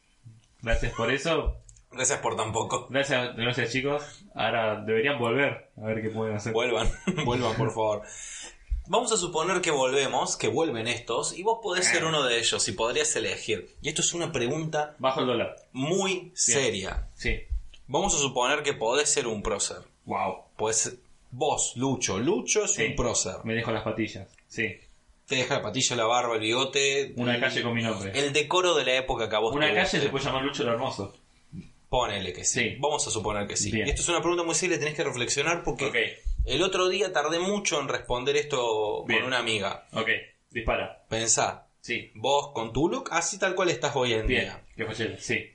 Speaker 3: Gracias por eso.
Speaker 2: Gracias por tampoco.
Speaker 3: Gracias, gracias chicos. Ahora deberían volver a ver qué pueden hacer.
Speaker 2: Vuelvan, *laughs* vuelvan por favor. Vamos a suponer que volvemos, que vuelven estos, y vos podés ser uno de ellos y podrías elegir. Y esto es una pregunta
Speaker 3: Bajo el dólar.
Speaker 2: muy seria.
Speaker 3: Sí.
Speaker 2: Vamos a suponer que podés ser un prócer.
Speaker 3: Wow.
Speaker 2: Podés vos, Lucho. Lucho es
Speaker 3: Sí.
Speaker 2: un prócer.
Speaker 3: Me dejo las patillas. Sí.
Speaker 2: Te deja la patilla, la barba, el bigote.
Speaker 3: Una
Speaker 2: el-
Speaker 3: calle con mi nombre.
Speaker 2: El decoro de la época que a vos
Speaker 3: Una
Speaker 2: te
Speaker 3: calle se puede llamar Lucho lo Hermoso.
Speaker 2: Ponele que sí.
Speaker 3: Sí.
Speaker 2: Vamos a suponer que sí.
Speaker 3: Bien.
Speaker 2: Esto es una pregunta muy seria, tenés que reflexionar porque el otro día tardé mucho en responder esto
Speaker 3: Bien.
Speaker 2: con una amiga.
Speaker 3: Ok. Dispara.
Speaker 2: Pensá,
Speaker 3: Sí.
Speaker 2: vos con tu look, así tal cual estás hoy en
Speaker 3: Bien.
Speaker 2: día.
Speaker 3: Que fue Sí.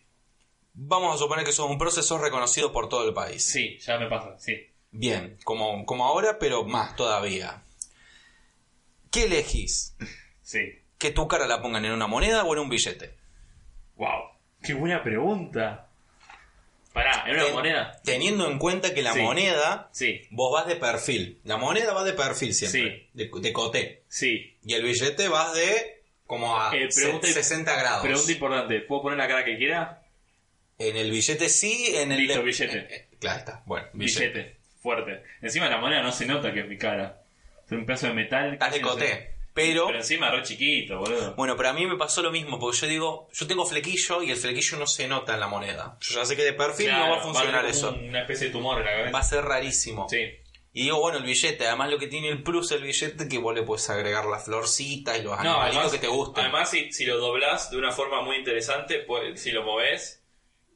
Speaker 2: Vamos a suponer que sos un proceso reconocido por todo el país.
Speaker 3: Sí, ya me pasa. Sí.
Speaker 2: Bien, como, como ahora, pero más todavía. ¿Qué elegís?
Speaker 3: Sí.
Speaker 2: ¿Que tu cara la pongan en una moneda o en un billete?
Speaker 3: Wow. Qué buena pregunta. Pará, ¿en una
Speaker 2: Ten-
Speaker 3: moneda?
Speaker 2: Teniendo en cuenta que la
Speaker 3: Sí.
Speaker 2: moneda,
Speaker 3: Sí.
Speaker 2: vos vas de perfil. La moneda va de perfil siempre. De, de coté.
Speaker 3: Sí.
Speaker 2: Y el billete vas de como a
Speaker 3: Eh,
Speaker 2: se-
Speaker 3: pregunta-
Speaker 2: 60 grados.
Speaker 3: Pregunta importante. ¿Puedo poner la cara que quiera?
Speaker 2: En el billete sí, en el...
Speaker 3: Listo,
Speaker 2: de-
Speaker 3: billete.
Speaker 2: eh, eh, claro, está. Bueno,
Speaker 3: Billete.
Speaker 2: billete.
Speaker 3: Fuerte. Encima la moneda no se nota que es mi cara. Es un pedazo de metal.
Speaker 2: Estás de coté. Pero...
Speaker 3: Pero encima re chiquito, boludo.
Speaker 2: Bueno, pero a mí me pasó lo mismo, porque yo digo, yo tengo flequillo y el flequillo no se nota en la moneda. Yo ya sé que de perfil
Speaker 3: Claro,
Speaker 2: no va a funcionar
Speaker 3: tener
Speaker 2: eso.
Speaker 3: como Una especie de tumor en la cabeza.
Speaker 2: Va a ser rarísimo.
Speaker 3: Sí.
Speaker 2: Y digo, bueno, el billete, además lo que tiene el plus del billete que vos le puedes agregar las florcitas y los
Speaker 3: No,
Speaker 2: animalitos
Speaker 3: además,
Speaker 2: que te gusten.
Speaker 3: además si, si lo doblás de una forma muy interesante, pues, si lo movés,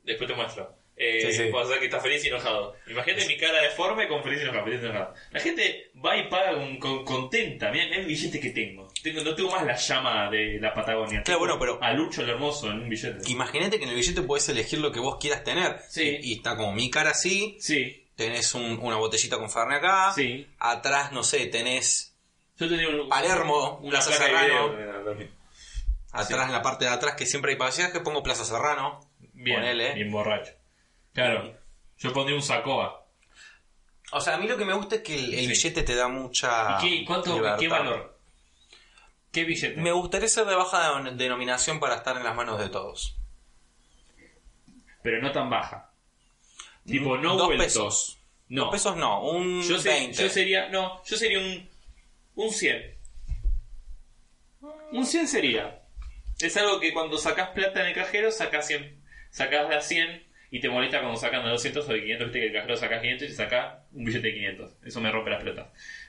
Speaker 3: después te muestro. Eh,
Speaker 2: Sí, sí.
Speaker 3: Puedo hacer que estás feliz y enojado. Imagínate mi cara deforme con feliz y enojado, feliz y enojado. La gente va y paga con, con- contenta. Mirá, el billete que tengo. tengo. No tengo más la llama de la Patagonia.
Speaker 2: Claro, bueno, pero-
Speaker 3: A Lucho el Hermoso en un billete.
Speaker 2: Imagínate que en el billete puedes elegir lo que vos quieras tener.
Speaker 3: Sí.
Speaker 2: Y, y está como mi cara así,
Speaker 3: Sí,
Speaker 2: tenés un- una botellita con Fernet acá,
Speaker 3: sí.
Speaker 2: atrás, no sé, tenés
Speaker 3: Yo tenía un,
Speaker 2: Palermo,
Speaker 3: una
Speaker 2: Plaza Serrano.
Speaker 3: video
Speaker 2: atrás en la parte de atrás que siempre hay pasajes, pongo Plaza Serrano.
Speaker 3: Bien,
Speaker 2: Ponele.
Speaker 3: bien borracho. Claro, yo pondría un Sacoa.
Speaker 2: O sea, a mí lo que me gusta es que el, el
Speaker 3: Sí.
Speaker 2: billete te da mucha
Speaker 3: ¿Y qué, cuánto,
Speaker 2: libertad.
Speaker 3: qué valor? ¿Qué billete?
Speaker 2: Me gustaría ser de baja de- denominación para estar en las manos de todos.
Speaker 3: Pero no tan baja. Tipo, no
Speaker 2: Dos
Speaker 3: vueltos.
Speaker 2: pesos.
Speaker 3: No.
Speaker 2: Dos pesos no, un
Speaker 3: Yo, sé-
Speaker 2: 20.
Speaker 3: yo sería, no, yo sería un, un 100. Un 100 sería. Es algo que cuando sacas plata en el cajero, sacas 100, sacas de a 100 y te molesta cuando sacan de 200 o de 500, viste que el cajero sacas 500 y te saca un billete de 500. Eso me rompe las pelotas.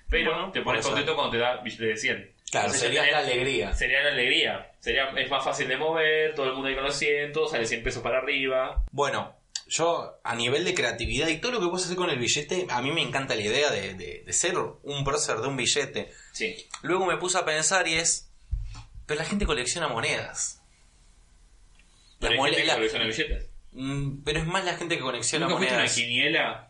Speaker 3: Pero
Speaker 2: Bueno,
Speaker 3: te pones contento cuando te da billete de 100.
Speaker 2: Claro,
Speaker 3: Entonces
Speaker 2: sería la alegría.
Speaker 3: Sería la alegría. Sería, es más fácil de mover, todo el mundo ahí con los 100, todo sale 100 pesos para arriba.
Speaker 2: Bueno, yo a nivel de creatividad y todo lo que puedes hacer con el billete, a mí me encanta la idea de, de- de ser un prócer de un billete.
Speaker 3: Sí.
Speaker 2: Luego me puse a pensar y es, pero la gente colecciona monedas. La mole- la-
Speaker 3: colecciona billetes.
Speaker 2: Mm, pero es más la gente que colecciona
Speaker 3: ¿Nunca a una
Speaker 2: monedas.
Speaker 3: quiniela?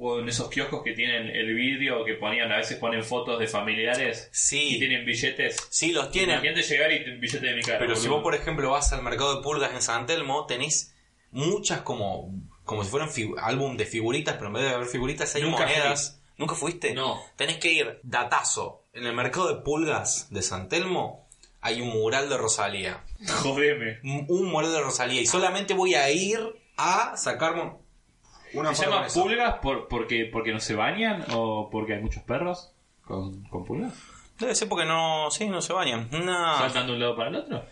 Speaker 3: O en esos kioscos que tienen el vidrio, que ponían, a veces ponen fotos de familiares y
Speaker 2: Sí,
Speaker 3: tienen billetes.
Speaker 2: sí los tienen.
Speaker 3: Imagínate llegar y un billete de mi cara.
Speaker 2: Pero si vos, por ejemplo, vas al mercado de pulgas en San Telmo, tenés muchas como, como si fueran álbum de figuritas, pero en vez de haber figuritas hay
Speaker 3: Nunca
Speaker 2: monedas. ¿Nunca fuiste?
Speaker 3: No.
Speaker 2: Tenés que ir, datazo. En el mercado de pulgas de San Telmo hay un mural de Rosalía.
Speaker 3: Jodeme.
Speaker 2: Un mural de Rosalía. Y solamente voy a ir a sacarme una
Speaker 3: ¿Se
Speaker 2: foto
Speaker 3: llama
Speaker 2: con eso.
Speaker 3: pulgas por, porque, porque no se bañan o porque hay muchos perros con, con pulgas?
Speaker 2: Debe ser porque no, sí, no se bañan. No.
Speaker 3: ¿Saltan de un lado para el otro?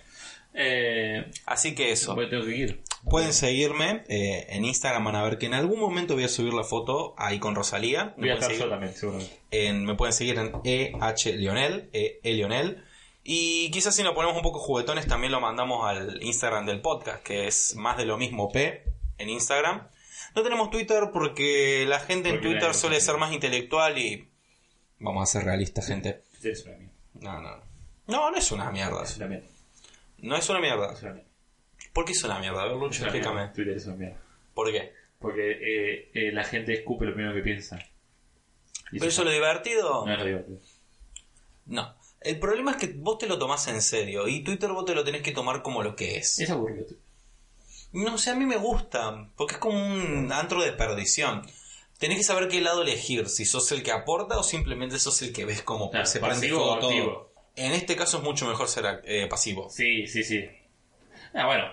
Speaker 3: Eh,
Speaker 2: Así que eso.
Speaker 3: tengo que ir.
Speaker 2: Pueden seguirme eh, en Instagram, van a ver que en algún momento voy a subir la foto ahí con Rosalía. Me
Speaker 3: Voy a estar
Speaker 2: seguir
Speaker 3: yo también, seguramente.
Speaker 2: en- me pueden seguir en EH E, E Lionel. Y quizás si nos ponemos un poco juguetones también lo mandamos al Instagram del podcast, que es más de lo mismo P en Instagram. No tenemos Twitter porque la gente en Twitter suele ser más intelectual y... Vamos a ser realistas, gente.
Speaker 3: Twitter es una mierda.
Speaker 2: No, no. No, no es una mierda.
Speaker 3: Es una mierda.
Speaker 2: No es una mierda.
Speaker 3: Es una mierda.
Speaker 2: ¿Por qué es una mierda? A ver, Lucho, explícame.
Speaker 3: Twitter es una mierda.
Speaker 2: ¿Por qué?
Speaker 3: Porque eh, eh, la gente escupe lo primero que piensa. Y
Speaker 2: ¿Pero eso es lo divertido?
Speaker 3: No es lo divertido.
Speaker 2: No. El problema es que vos te lo tomás en serio y Twitter vos te lo tenés que tomar como lo que es.
Speaker 3: Es aburrido.
Speaker 2: No sé, a mí me gusta, porque es como un antro de perdición. Tenés que saber qué lado elegir, si sos el que aporta o simplemente sos el que ves como
Speaker 3: Claro,
Speaker 2: se prende fuego todo. En este caso es mucho mejor ser eh, pasivo.
Speaker 3: Sí, sí, sí. Ah, bueno.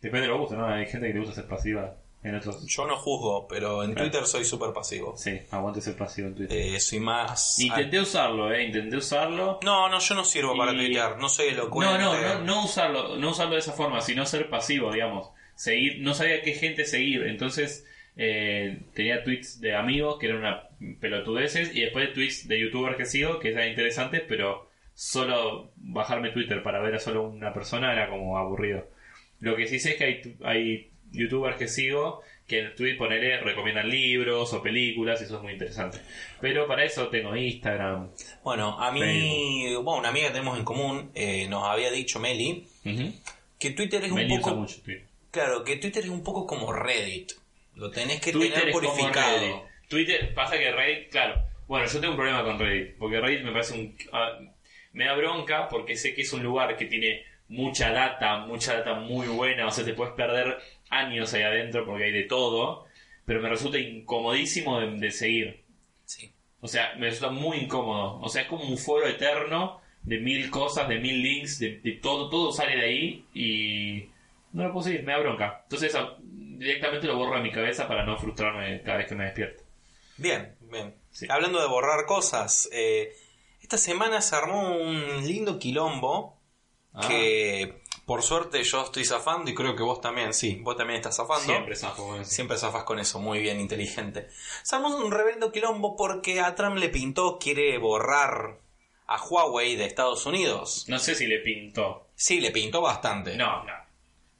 Speaker 3: Depende de lo gusto, ¿no? Hay gente que le gusta ser pasiva. Hay En otros.
Speaker 2: Yo no juzgo, pero en Twitter soy súper pasivo.
Speaker 3: Sí, aguante ser pasivo en Twitter.
Speaker 2: Eh, soy más...
Speaker 3: Intenté usarlo, eh, intenté usarlo.
Speaker 2: No, no, yo no sirvo para
Speaker 3: Y-
Speaker 2: tuitear, no soy
Speaker 3: No,
Speaker 2: elocuente.
Speaker 3: no, no, no usarlo, no usarlo de esa forma, sino ser pasivo, digamos. Seguir, no sabía qué gente seguir, entonces eh, tenía tweets de amigos que eran una pelotudeces y después tweets de youtubers que sigo que eran interesantes, pero solo bajarme Twitter para ver a solo una persona era como aburrido. Lo que sí sé es que hay, tu- hay youtubers que sigo que en tweet ponele recomiendan libros o películas y eso es muy interesante. Pero para eso tengo Instagram.
Speaker 2: Bueno, a mí, bueno, una amiga que tenemos en común eh, nos había dicho, Meli, que Twitter es un
Speaker 3: Meli
Speaker 2: poco...
Speaker 3: mucho Twitter.
Speaker 2: Claro, que Twitter es un poco como Reddit. Lo tenés que
Speaker 3: Twitter
Speaker 2: tener purificado.
Speaker 3: Reddit. Twitter, pasa que Reddit, claro. Bueno, yo tengo un problema con Reddit, porque Reddit me parece un... ah, me da bronca porque sé que es un lugar que tiene mucha data, mucha data muy buena, o sea, te puedes perder años ahí adentro porque hay de todo, pero me resulta incomodísimo de, de seguir.
Speaker 2: Sí.
Speaker 3: O sea, me resulta muy incómodo. O sea, es como un foro eterno de mil cosas, de mil links, de, de todo, todo sale de ahí y no lo puedo seguir, me da bronca. Entonces a- directamente lo borro de mi cabeza para no frustrarme cada vez que me despierto.
Speaker 2: Bien, bien.
Speaker 3: Sí.
Speaker 2: Hablando de borrar cosas, eh, esta semana se armó un lindo quilombo
Speaker 3: Ah.
Speaker 2: que por suerte yo estoy zafando y creo que vos también, sí, vos también estás zafando.
Speaker 3: Siempre zafo con eso.
Speaker 2: Siempre zafas con eso, muy bien, inteligente. Armó un reverendo quilombo porque a Trump le pintó, quiere borrar a Huawei de Estados Unidos.
Speaker 3: No sé si le pintó.
Speaker 2: Sí, le pintó bastante.
Speaker 3: No, no.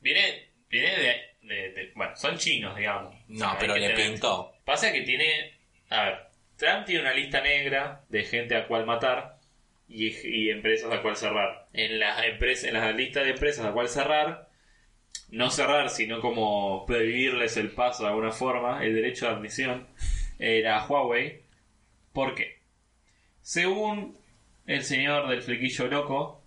Speaker 3: Viene, viene de, de- de- Bueno, son chinos, digamos.
Speaker 2: No, pero le
Speaker 3: tener-
Speaker 2: pintó.
Speaker 3: Pasa que tiene. A ver, Trump tiene una lista negra de gente a cual matar y, y empresas a cual cerrar. En las empresas, en la lista de empresas a cual cerrar, no cerrar, sino como prohibirles el paso de alguna forma, el derecho de admisión, era Huawei. ¿Por qué? Según el señor del flequillo loco,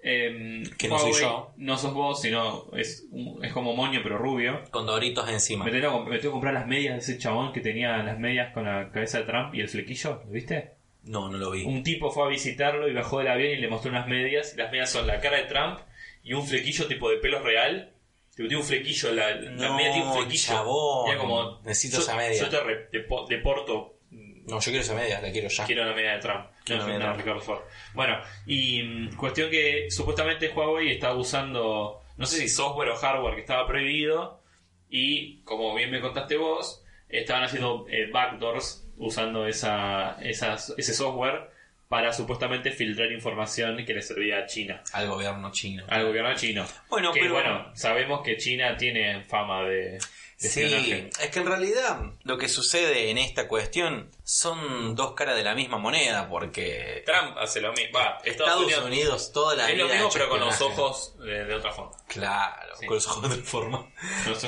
Speaker 3: em,
Speaker 2: Que no soy yo.
Speaker 3: no sos vos, sino es, es como moño pero rubio.
Speaker 2: Con doritos encima.
Speaker 3: Me tengo, me tengo que comprar las medias de ese chabón que tenía las medias con la cabeza de Trump y el flequillo, ¿lo viste?
Speaker 2: No, no lo vi.
Speaker 3: Un tipo fue a visitarlo y bajó del avión y le mostró unas medias. Las medias son la cara de Trump y un flequillo tipo de pelo real. Tipo, tiene un flequillo, la, la
Speaker 2: No,
Speaker 3: media tiene un flequillo.
Speaker 2: chabón.
Speaker 3: Como,
Speaker 2: Necesito
Speaker 3: yo-
Speaker 2: esa media.
Speaker 3: Yo te re- depo- deporto
Speaker 2: No, yo quiero esa media, la quiero ya.
Speaker 3: Quiero la medida de Trump.
Speaker 2: Quiero
Speaker 3: No,
Speaker 2: la
Speaker 3: no, Ricardo Ford. Bueno, y mm, cuestión que supuestamente Huawei estaba usando, no sé si software o hardware que estaba prohibido, y como bien me contaste vos, estaban haciendo eh, backdoors usando esa, esas- ese software para supuestamente filtrar información que le servía a China,
Speaker 2: Al gobierno chino.
Speaker 3: al gobierno chino.
Speaker 2: Bueno,
Speaker 3: que
Speaker 2: pero-
Speaker 3: bueno, sabemos que China tiene fama de, de
Speaker 2: Sí,
Speaker 3: espionaje.
Speaker 2: es que en realidad lo que sucede en esta cuestión son dos caras de la misma moneda, porque
Speaker 3: Trump hace lo mismo. Va,
Speaker 2: Estados, Unidos, toda la
Speaker 3: es lo
Speaker 2: vida ha
Speaker 3: mismo pero con los ojos de, de otra forma.
Speaker 2: Claro,
Speaker 3: Sí.
Speaker 2: con los ojos de otra forma.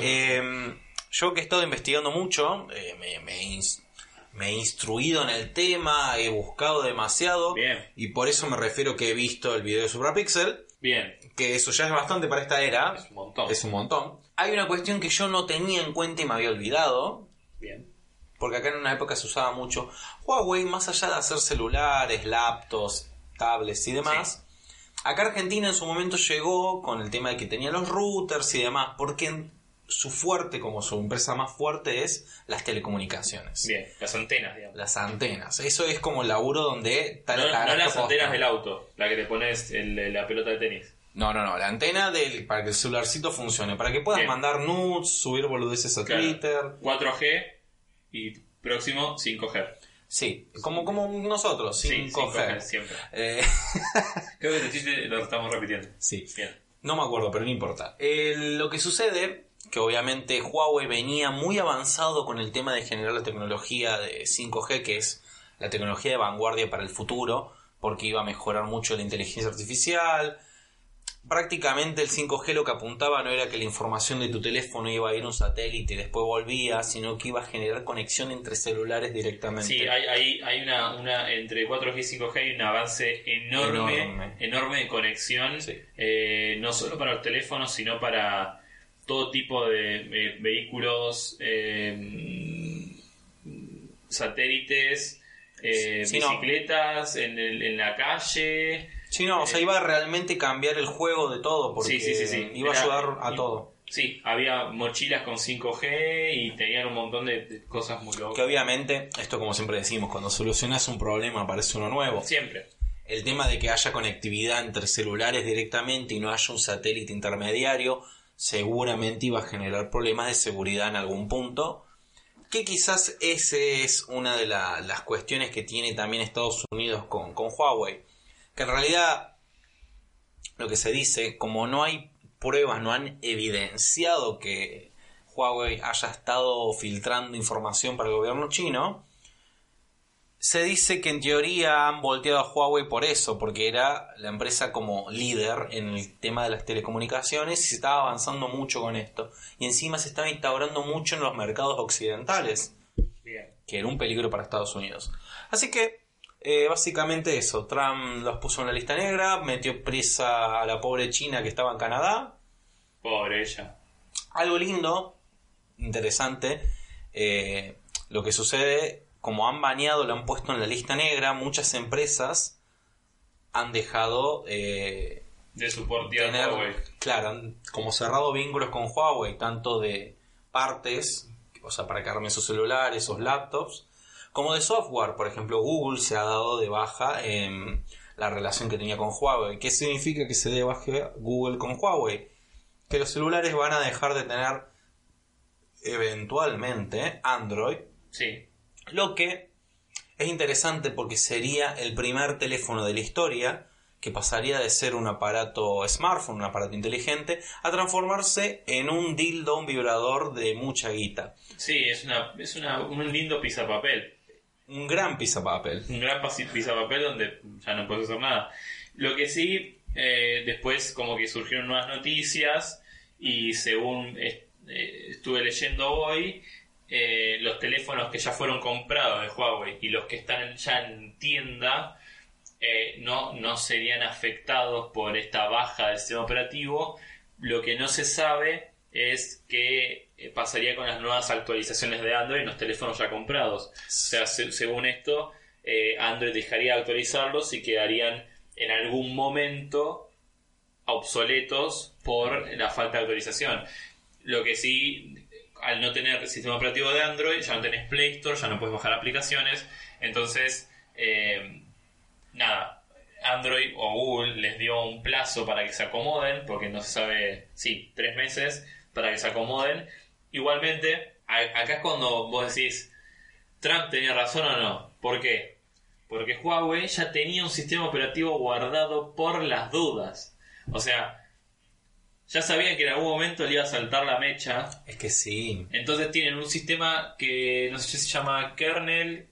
Speaker 2: Eh, yo que he estado investigando mucho, eh, me, me me he instruido en el tema, he buscado demasiado,
Speaker 3: Bien.
Speaker 2: y por eso me refiero que he visto el video de Suprapixel,
Speaker 3: Bien,
Speaker 2: que eso ya es bastante para esta era,
Speaker 3: es un montón.
Speaker 2: es un montón. Hay una cuestión que yo no tenía en cuenta y me había olvidado,
Speaker 3: Bien.
Speaker 2: porque acá en una época se usaba mucho. Huawei, más allá de hacer celulares, laptops, tablets y demás, acá Argentina en su momento llegó con el tema de que tenía los routers y demás, porque su fuerte, como su empresa más fuerte, es las telecomunicaciones.
Speaker 3: Bien, las antenas, digamos.
Speaker 2: Las antenas. Eso es como el laburo donde está
Speaker 3: No,
Speaker 2: la
Speaker 3: no
Speaker 2: cagaste
Speaker 3: las antenas del auto, la que le pones el- la pelota de tenis.
Speaker 2: No, no, no. La antena del, para que el celularcito funcione. Para que puedas
Speaker 3: Bien.
Speaker 2: mandar nudes, subir boludeces a
Speaker 3: Claro.
Speaker 2: Twitter.
Speaker 3: 4G y próximo 5G.
Speaker 2: Sí, como, como nosotros,
Speaker 3: Sí,
Speaker 2: 5G.
Speaker 3: siempre.
Speaker 2: Eh, *laughs*
Speaker 3: Creo que este chiste lo estamos repitiendo.
Speaker 2: sí.
Speaker 3: Bien.
Speaker 2: No me acuerdo, pero no importa. Eh, lo que sucede, que obviamente Huawei venía muy avanzado con el tema de generar la tecnología de 5G, que es la tecnología de vanguardia para el futuro, porque iba a mejorar mucho la inteligencia artificial. Prácticamente el 5G lo que apuntaba no era que la información de tu teléfono iba a ir a un satélite y después volvía, sino que iba a generar conexión entre celulares directamente.
Speaker 3: Sí, hay, hay, hay una, una. Entre 4G y 5G hay un avance enorme,
Speaker 2: Enorme.
Speaker 3: enorme, de conexión.
Speaker 2: Sí.
Speaker 3: eh, no solo para los teléfonos, sino para todo tipo de eh, vehículos, eh, satélites, eh,
Speaker 2: Sí, no.
Speaker 3: bicicletas, en, el- en la calle.
Speaker 2: Sí, no, o sea, iba a realmente cambiar el juego de todo, porque
Speaker 3: Sí, sí,
Speaker 2: iba a ayudar a
Speaker 3: y-
Speaker 2: todo.
Speaker 3: Sí, había mochilas con 5G y tenían un montón de, de cosas muy
Speaker 2: Que
Speaker 3: locas.
Speaker 2: obviamente, esto como siempre decimos, cuando solucionas un problema aparece uno nuevo.
Speaker 3: Siempre.
Speaker 2: El tema de que haya conectividad entre celulares directamente y no haya un satélite intermediario seguramente iba a generar problemas de seguridad en algún punto. Que quizás ese es una de la- las cuestiones que tiene también Estados Unidos con, con Huawei. Que en realidad lo que se dice, como no hay pruebas, no han evidenciado que Huawei haya estado filtrando información para el gobierno chino, se dice que en teoría han volteado a Huawei por eso, porque era la empresa como líder en el tema de las telecomunicaciones y se estaba avanzando mucho con esto. Y encima se estaba instaurando mucho en los mercados occidentales,
Speaker 3: Bien.
Speaker 2: que era un peligro para Estados Unidos. Así que, eh, básicamente eso, Trump los puso en la lista negra, metió presa a la pobre China que estaba en Canadá.
Speaker 3: Pobre ella.
Speaker 2: Algo lindo, interesante, eh, lo que sucede, como han baneado, lo han puesto en la lista negra, muchas empresas han dejado eh,
Speaker 3: De soportear
Speaker 2: tener,
Speaker 3: Huawei.
Speaker 2: claro, han como cerrado vínculos con Huawei, tanto de partes, o sea, para que armen sus celulares, sus laptops, como de software. Por ejemplo, Google se ha dado de baja en la relación que tenía con Huawei. ¿Qué significa que se dé baja Google con Huawei? Que los celulares van a dejar de tener eventualmente Android,
Speaker 3: Sí.
Speaker 2: Lo que es interesante porque sería el primer teléfono de la historia que pasaría de ser un aparato smartphone, un aparato inteligente, a transformarse en un dildo, un vibrador de mucha guita.
Speaker 3: Sí, es una, es una, un lindo papel
Speaker 2: Un gran pisapapel.
Speaker 3: Un gran papel donde ya no puedes hacer nada. Lo que sí, eh, después como que surgieron nuevas noticias y según eh, estuve leyendo hoy, eh, los teléfonos que ya fueron comprados de Huawei y los que están ya en tienda eh, no, no serían afectados por esta baja del sistema operativo. Lo que no se sabe es qué eh, pasaría con las nuevas actualizaciones de Android en los teléfonos ya comprados. O sea, se- según esto, eh, Android dejaría de actualizarlos y quedarían en algún momento obsoletos por la falta de actualización. Lo que sí, al no tener sistema operativo de Android, ya no tenés Play Store, ya no puedes bajar aplicaciones. Entonces, eh, nada, Android o Google les dio un plazo para que se acomoden, porque no se sabe, sí, tres meses para que se acomoden. Igualmente, acá es cuando vos decís, Trump tenía razón o no. ¿Por qué? Porque Huawei ya tenía un sistema operativo guardado por las dudas. O sea, ya sabían que en algún momento le iba a saltar la mecha.
Speaker 2: Es que sí.
Speaker 3: Entonces tienen un sistema que no sé si se llama kernel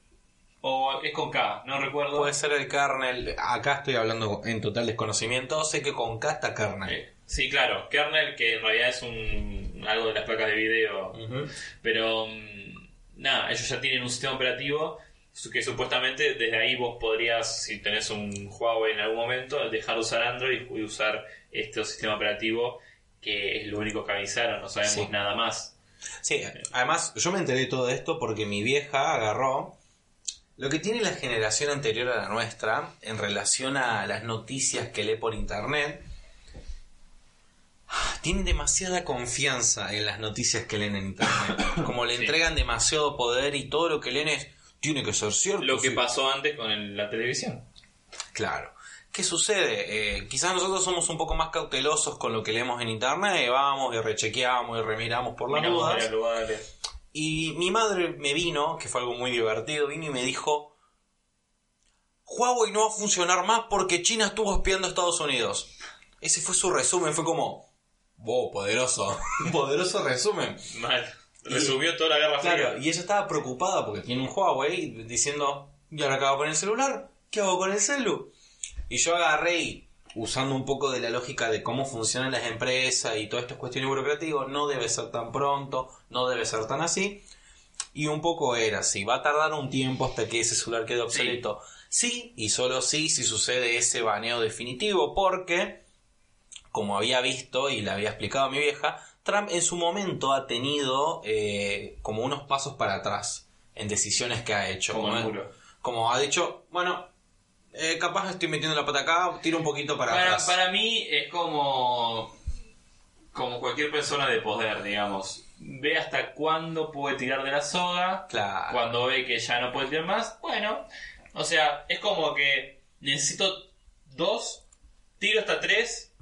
Speaker 3: o es con K, no recuerdo.
Speaker 2: Puede ser el kernel. Acá estoy hablando en total desconocimiento. Sé que con K está kernel.
Speaker 3: Eh, sí, claro, kernel que en realidad es un algo de las placas de video. Pero mm, nada, ellos ya tienen un sistema operativo que supuestamente desde ahí vos podrías, si tenés un Huawei en algún momento, dejar de usar Android y usar este sistema operativo que es lo único que avisaron, no sabemos
Speaker 2: Sí.
Speaker 3: nada más.
Speaker 2: Sí, además yo me enteré de todo esto porque mi vieja agarró lo que tiene la generación anterior a la nuestra en relación a las noticias que lee por internet. Tienen demasiada confianza en las noticias que leen en internet. *coughs* Como le
Speaker 3: Sí.
Speaker 2: entregan demasiado poder y todo lo que leen es tiene que ser cierto.
Speaker 3: Lo que
Speaker 2: sí".
Speaker 3: pasó antes con el- la televisión.
Speaker 2: Claro. ¿Qué sucede? Eh, quizás nosotros somos un poco más cautelosos con lo que leemos en internet, vamos y rechequeamos y remiramos por las dudas.
Speaker 3: lugares.
Speaker 2: Y mi madre me vino, que fue algo muy divertido, vino y me dijo, Huawei no va a funcionar más porque China estuvo espiando a Estados Unidos. Ese fue su resumen, fue como, wow, poderoso, *laughs* poderoso resumen.
Speaker 3: Mal. Resumió toda la Guerra
Speaker 2: Claro,
Speaker 3: Fría.
Speaker 2: y ella estaba preocupada porque tiene un Huawei diciendo, ¿y ahora hago con el celular? ¿Qué hago con el celu? Y yo agarré y, usando un poco de la lógica de cómo funcionan las empresas y todas estas cuestiones burocráticas, no debe ser tan pronto, no debe ser tan así. Y un poco era así, va a tardar un tiempo hasta que ese celular quede obsoleto. Sí, y solo sí si sucede ese baneo definitivo, porque, como había visto y le había explicado a mi vieja, Trump en su momento ha tenido eh, como unos pasos para atrás en decisiones que ha hecho.
Speaker 3: Como
Speaker 2: ha dicho, bueno, eh, capaz estoy metiendo la pata acá, tiro un poquito para,
Speaker 3: Para,
Speaker 2: atrás.
Speaker 3: para mí es como. Como cualquier persona de poder, digamos. Ve hasta cuándo puede tirar de la soga.
Speaker 2: Claro.
Speaker 3: Cuando ve que ya no puede tirar más, bueno. O sea, es como que necesito dos, tiro hasta tres,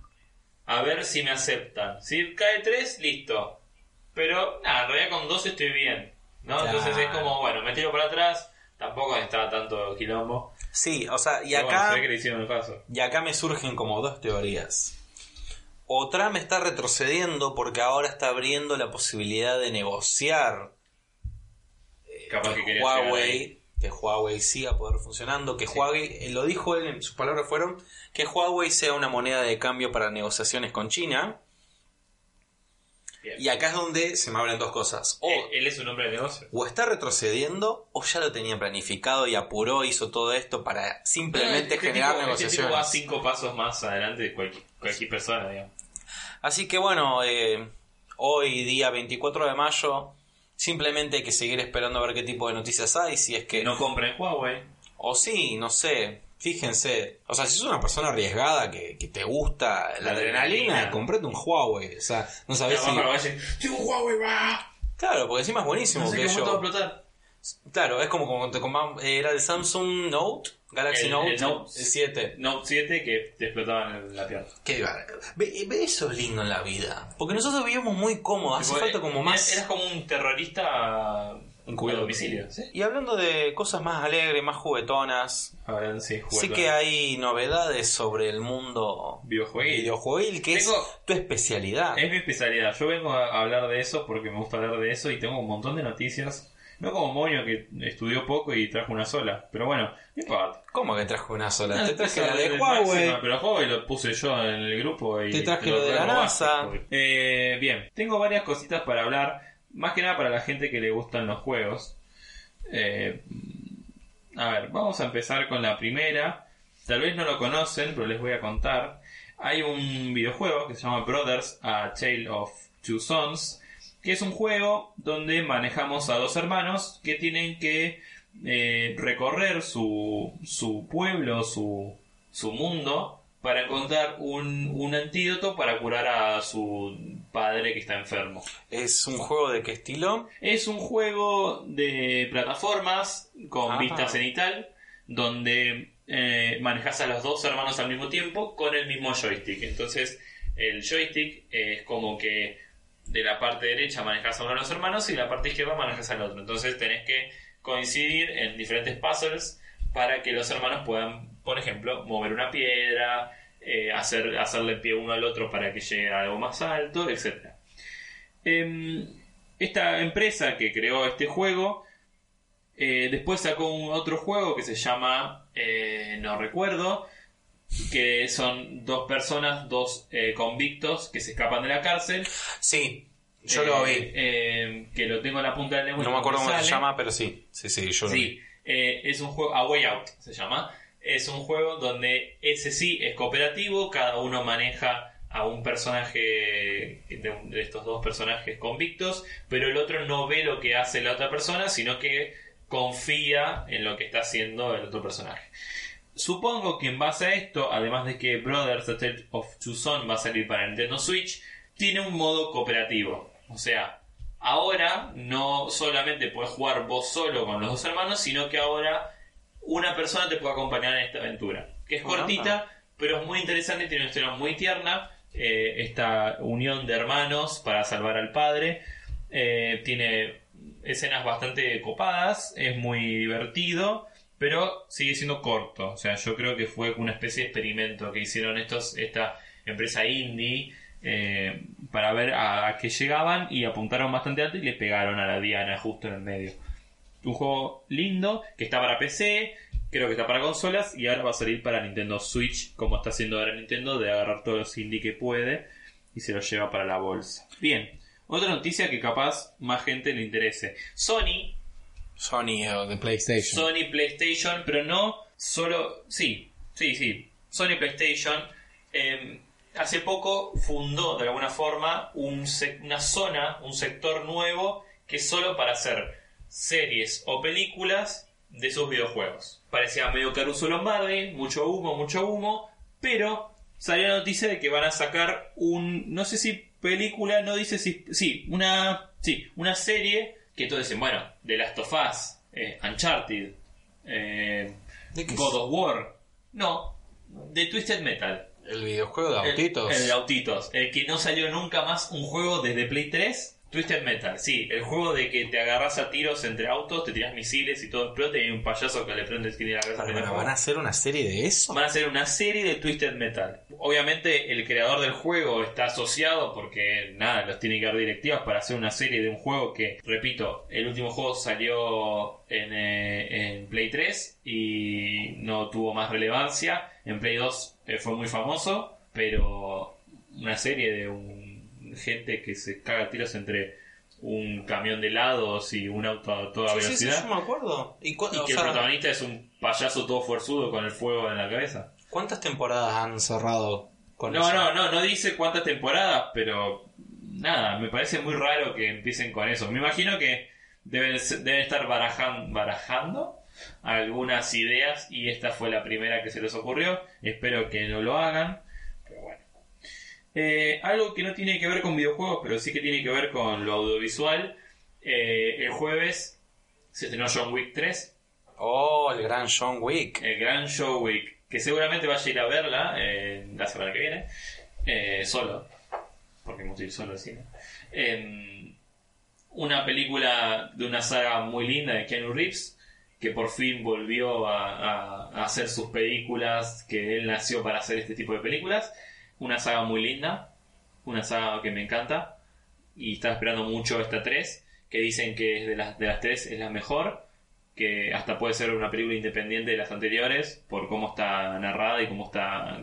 Speaker 3: a ver si me aceptan. Si cae tres, listo. Pero nada, en realidad con dos estoy bien. ¿no?
Speaker 2: Claro.
Speaker 3: Entonces es como, bueno, me tiro para atrás. Tampoco está tanto quilombo.
Speaker 2: Sí, o sea, y
Speaker 3: Pero bueno,
Speaker 2: acá,
Speaker 3: se ve que le hicieron el caso.
Speaker 2: y acá me surgen como dos teorías. Otra me está retrocediendo porque ahora está abriendo la posibilidad de negociar
Speaker 3: Capaz que
Speaker 2: que
Speaker 3: quería llegar ahí.
Speaker 2: Huawei, que Huawei siga poder funcionando, que Huawei, eh, lo dijo él, en sus palabras fueron, que Huawei sea una moneda de cambio para negociaciones con China.
Speaker 3: Bien.
Speaker 2: Y acá es donde se me abren dos cosas. O,
Speaker 3: Eh, Él es un hombre de negocio.
Speaker 2: o está retrocediendo o ya lo tenía planificado y apuró, hizo todo esto para simplemente
Speaker 3: Este
Speaker 2: generar
Speaker 3: tipo- Este tipo va
Speaker 2: negociaciones.
Speaker 3: cinco pasos más adelante de cualquier, cualquier persona, digamos.
Speaker 2: Así que bueno, eh, hoy día 24 de mayo, simplemente hay que seguir esperando a ver qué tipo de noticias hay, si es que...
Speaker 3: No compren Huawei.
Speaker 2: O sí, no sé, fíjense. O sea, si sos una persona arriesgada que, que te gusta la
Speaker 3: La
Speaker 2: adrenalina,
Speaker 3: adrenalina.
Speaker 2: comprate un Huawei. O sea, no sabés
Speaker 3: Pero
Speaker 2: si...
Speaker 3: vayan, "Tengo un Huawei, va".
Speaker 2: Claro, porque encima es buenísimo.
Speaker 3: No sé
Speaker 2: que
Speaker 3: va a
Speaker 2: yo...
Speaker 3: explotar.
Speaker 2: Claro, es como cuando te comam- Era el Samsung Note, Galaxy
Speaker 3: El-
Speaker 2: Note,
Speaker 3: el Note
Speaker 2: 7.
Speaker 3: Note 7 que te explotaban en la pierna.
Speaker 2: Qué ve, ve eso es lindo en la vida. Porque nosotros vivimos muy cómodos. Hace falta
Speaker 3: eh,
Speaker 2: como más...
Speaker 3: Eras como un terrorista
Speaker 2: Encubierto.
Speaker 3: a domicilio. ¿sí?
Speaker 2: Y hablando de cosas más alegres, más juguetonas,
Speaker 3: Ahora sí,
Speaker 2: sí que hay novedades sobre el mundo
Speaker 3: Videojueguil.
Speaker 2: videojueguil, que
Speaker 3: Tengo-
Speaker 2: es tu especialidad.
Speaker 3: Es mi especialidad. Yo vengo a hablar de eso porque me gusta hablar de eso y tengo un montón de noticias. No como Moño que estudió poco y trajo una sola. Pero bueno, no importa.
Speaker 2: ¿Cómo que trajo una sola? *laughs* Te traje la de Huawei.
Speaker 3: máximo, pero Huawei lo puse yo en el grupo y
Speaker 2: Te traje
Speaker 3: lo
Speaker 2: lo de la NASA.
Speaker 3: Eh, bien, tengo varias cositas para hablar. Más que nada para la gente que le gustan los juegos. Eh, a ver, vamos a empezar con la primera. Tal vez no lo conocen, pero les voy a contar. Hay un videojuego que se llama Brothers A Tale of Two Sons, que es un juego donde manejamos a dos hermanos que tienen que eh, recorrer su, su pueblo, su, su mundo, para encontrar un, un antídoto para curar a su padre que está enfermo.
Speaker 2: ¿Es un juego de qué estilo?
Speaker 3: Es un juego de plataformas con
Speaker 2: Ah.
Speaker 3: vista cenital, donde eh, manejas a los dos hermanos al mismo tiempo con el mismo joystick. Entonces, el joystick es como que de la parte derecha manejas a uno de los hermanos y de la parte izquierda manejas al otro. Entonces, tenés que coincidir en diferentes puzzles para que los hermanos puedan, por ejemplo, mover una piedra, eh, hacer, hacerle pie uno al otro para que llegue a algo más alto, etc. Em, esta empresa que creó este juego eh, después sacó un otro juego que se llama eh, no recuerdo que son dos personas dos convictos que se escapan de la cárcel
Speaker 2: Sí, yo lo vi.
Speaker 3: eh, que lo tengo en la punta de la lengua
Speaker 2: No me acuerdo cómo se llama, pero sí. Sí, sí, yo lo vi.
Speaker 3: Sí, eh, es un juego, A Way Out se llama. Es un juego donde ese sí es cooperativo, cada uno maneja a un personaje de, estos dos personajes convictos, pero el otro no ve lo que hace la otra persona, sino que confía en lo que está haciendo el otro personaje. Supongo que en base a esto, además de que Brothers A Tale of Two Sons va a salir para Nintendo Switch, tiene un modo cooperativo. O sea, ahora no solamente puedes jugar vos solo con los dos hermanos, sino que ahora una persona te puede acompañar en esta aventura. Que es cortita, pero es muy interesante, tiene una historia muy tierna. eh, esta unión de hermanos para salvar al padre. eh, tiene escenas bastante copadas, es muy divertido, pero sigue siendo corto. O sea, yo creo que fue una especie de experimento que hicieron estos, esta empresa indie eh, para ver a, a qué llegaban y apuntaron bastante alto y le pegaron a la diana justo en el medio. Un juego lindo que está para PC, creo que está para consolas y ahora va a salir para Nintendo Switch, como está haciendo ahora Nintendo, de agarrar todos los indie que puede y se los lleva para la bolsa. Bien, otra noticia que capaz más gente le interese. Sony
Speaker 2: Sony o de PlayStation.
Speaker 3: Sony PlayStation, pero no solo. Sí, sí, sí. Sony PlayStation eh, hace poco fundó de alguna forma un una zona, un sector nuevo que es solo para hacer series o películas de sus videojuegos. Parecía medio Caruso Lombardi, mucho humo, mucho humo, pero salió la noticia de que van a sacar un, no sé si película, no dice si, sí, una, sí, una serie que todos dicen, bueno, The Last of Us, eh, Uncharted, eh,
Speaker 2: ¿De qué
Speaker 3: God of War, no, de Twisted Metal.
Speaker 2: El videojuego de
Speaker 3: El-
Speaker 2: autitos.
Speaker 3: El, de autitos. El que no salió nunca más un juego desde Play 3. Twisted Metal, sí, el juego de que te agarras a tiros entre autos, te tiras misiles y todo explota y hay un payaso que le prende el skin en la cabeza.
Speaker 2: Pero,
Speaker 3: al
Speaker 2: ¿Van a hacer una serie de eso?
Speaker 3: Van a hacer una serie de Twisted Metal. Obviamente el creador del juego está asociado porque nada, los tiene que dar directivas para hacer una serie de un juego que, repito, el último juego salió en, eh, en Play 3 y no tuvo más relevancia. En Play 2 eh, fue muy famoso, pero una serie de un, gente que se caga tiros entre un camión de helados y un auto a toda
Speaker 2: Sí, sí, sí,
Speaker 3: velocidad.
Speaker 2: yo me acuerdo. ¿Y,
Speaker 3: que
Speaker 2: sea,
Speaker 3: el protagonista es un payaso todo forzudo con el fuego en la cabeza.
Speaker 2: cuántas temporadas han cerrado con
Speaker 3: No,
Speaker 2: eso?
Speaker 3: no, no, no dice cuántas temporadas, pero nada, me parece muy raro que empiecen con eso. Me imagino que deben, deben estar barajan- barajando algunas ideas y esta fue la primera que se les ocurrió. Espero que no lo hagan. Eh, algo que no tiene que ver con videojuegos, pero sí que tiene que ver con lo audiovisual. Eh, el jueves se estrenó John Wick 3,
Speaker 2: Oh, el gran John Wick.
Speaker 3: el gran Show Week, que seguramente vaya a ir a verla eh, la semana que viene, eh, solo, porque hemos ir solo al cine. Em, una película de una saga muy linda de Keanu Reeves, que por fin volvió a, a- a hacer sus películas, que él nació para hacer este tipo de películas. Una saga muy linda, una saga que me encanta, y estaba esperando mucho esta 3, que dicen que es de las, de las 3 es la mejor que hasta puede ser una película independiente de las anteriores por cómo está narrada y cómo está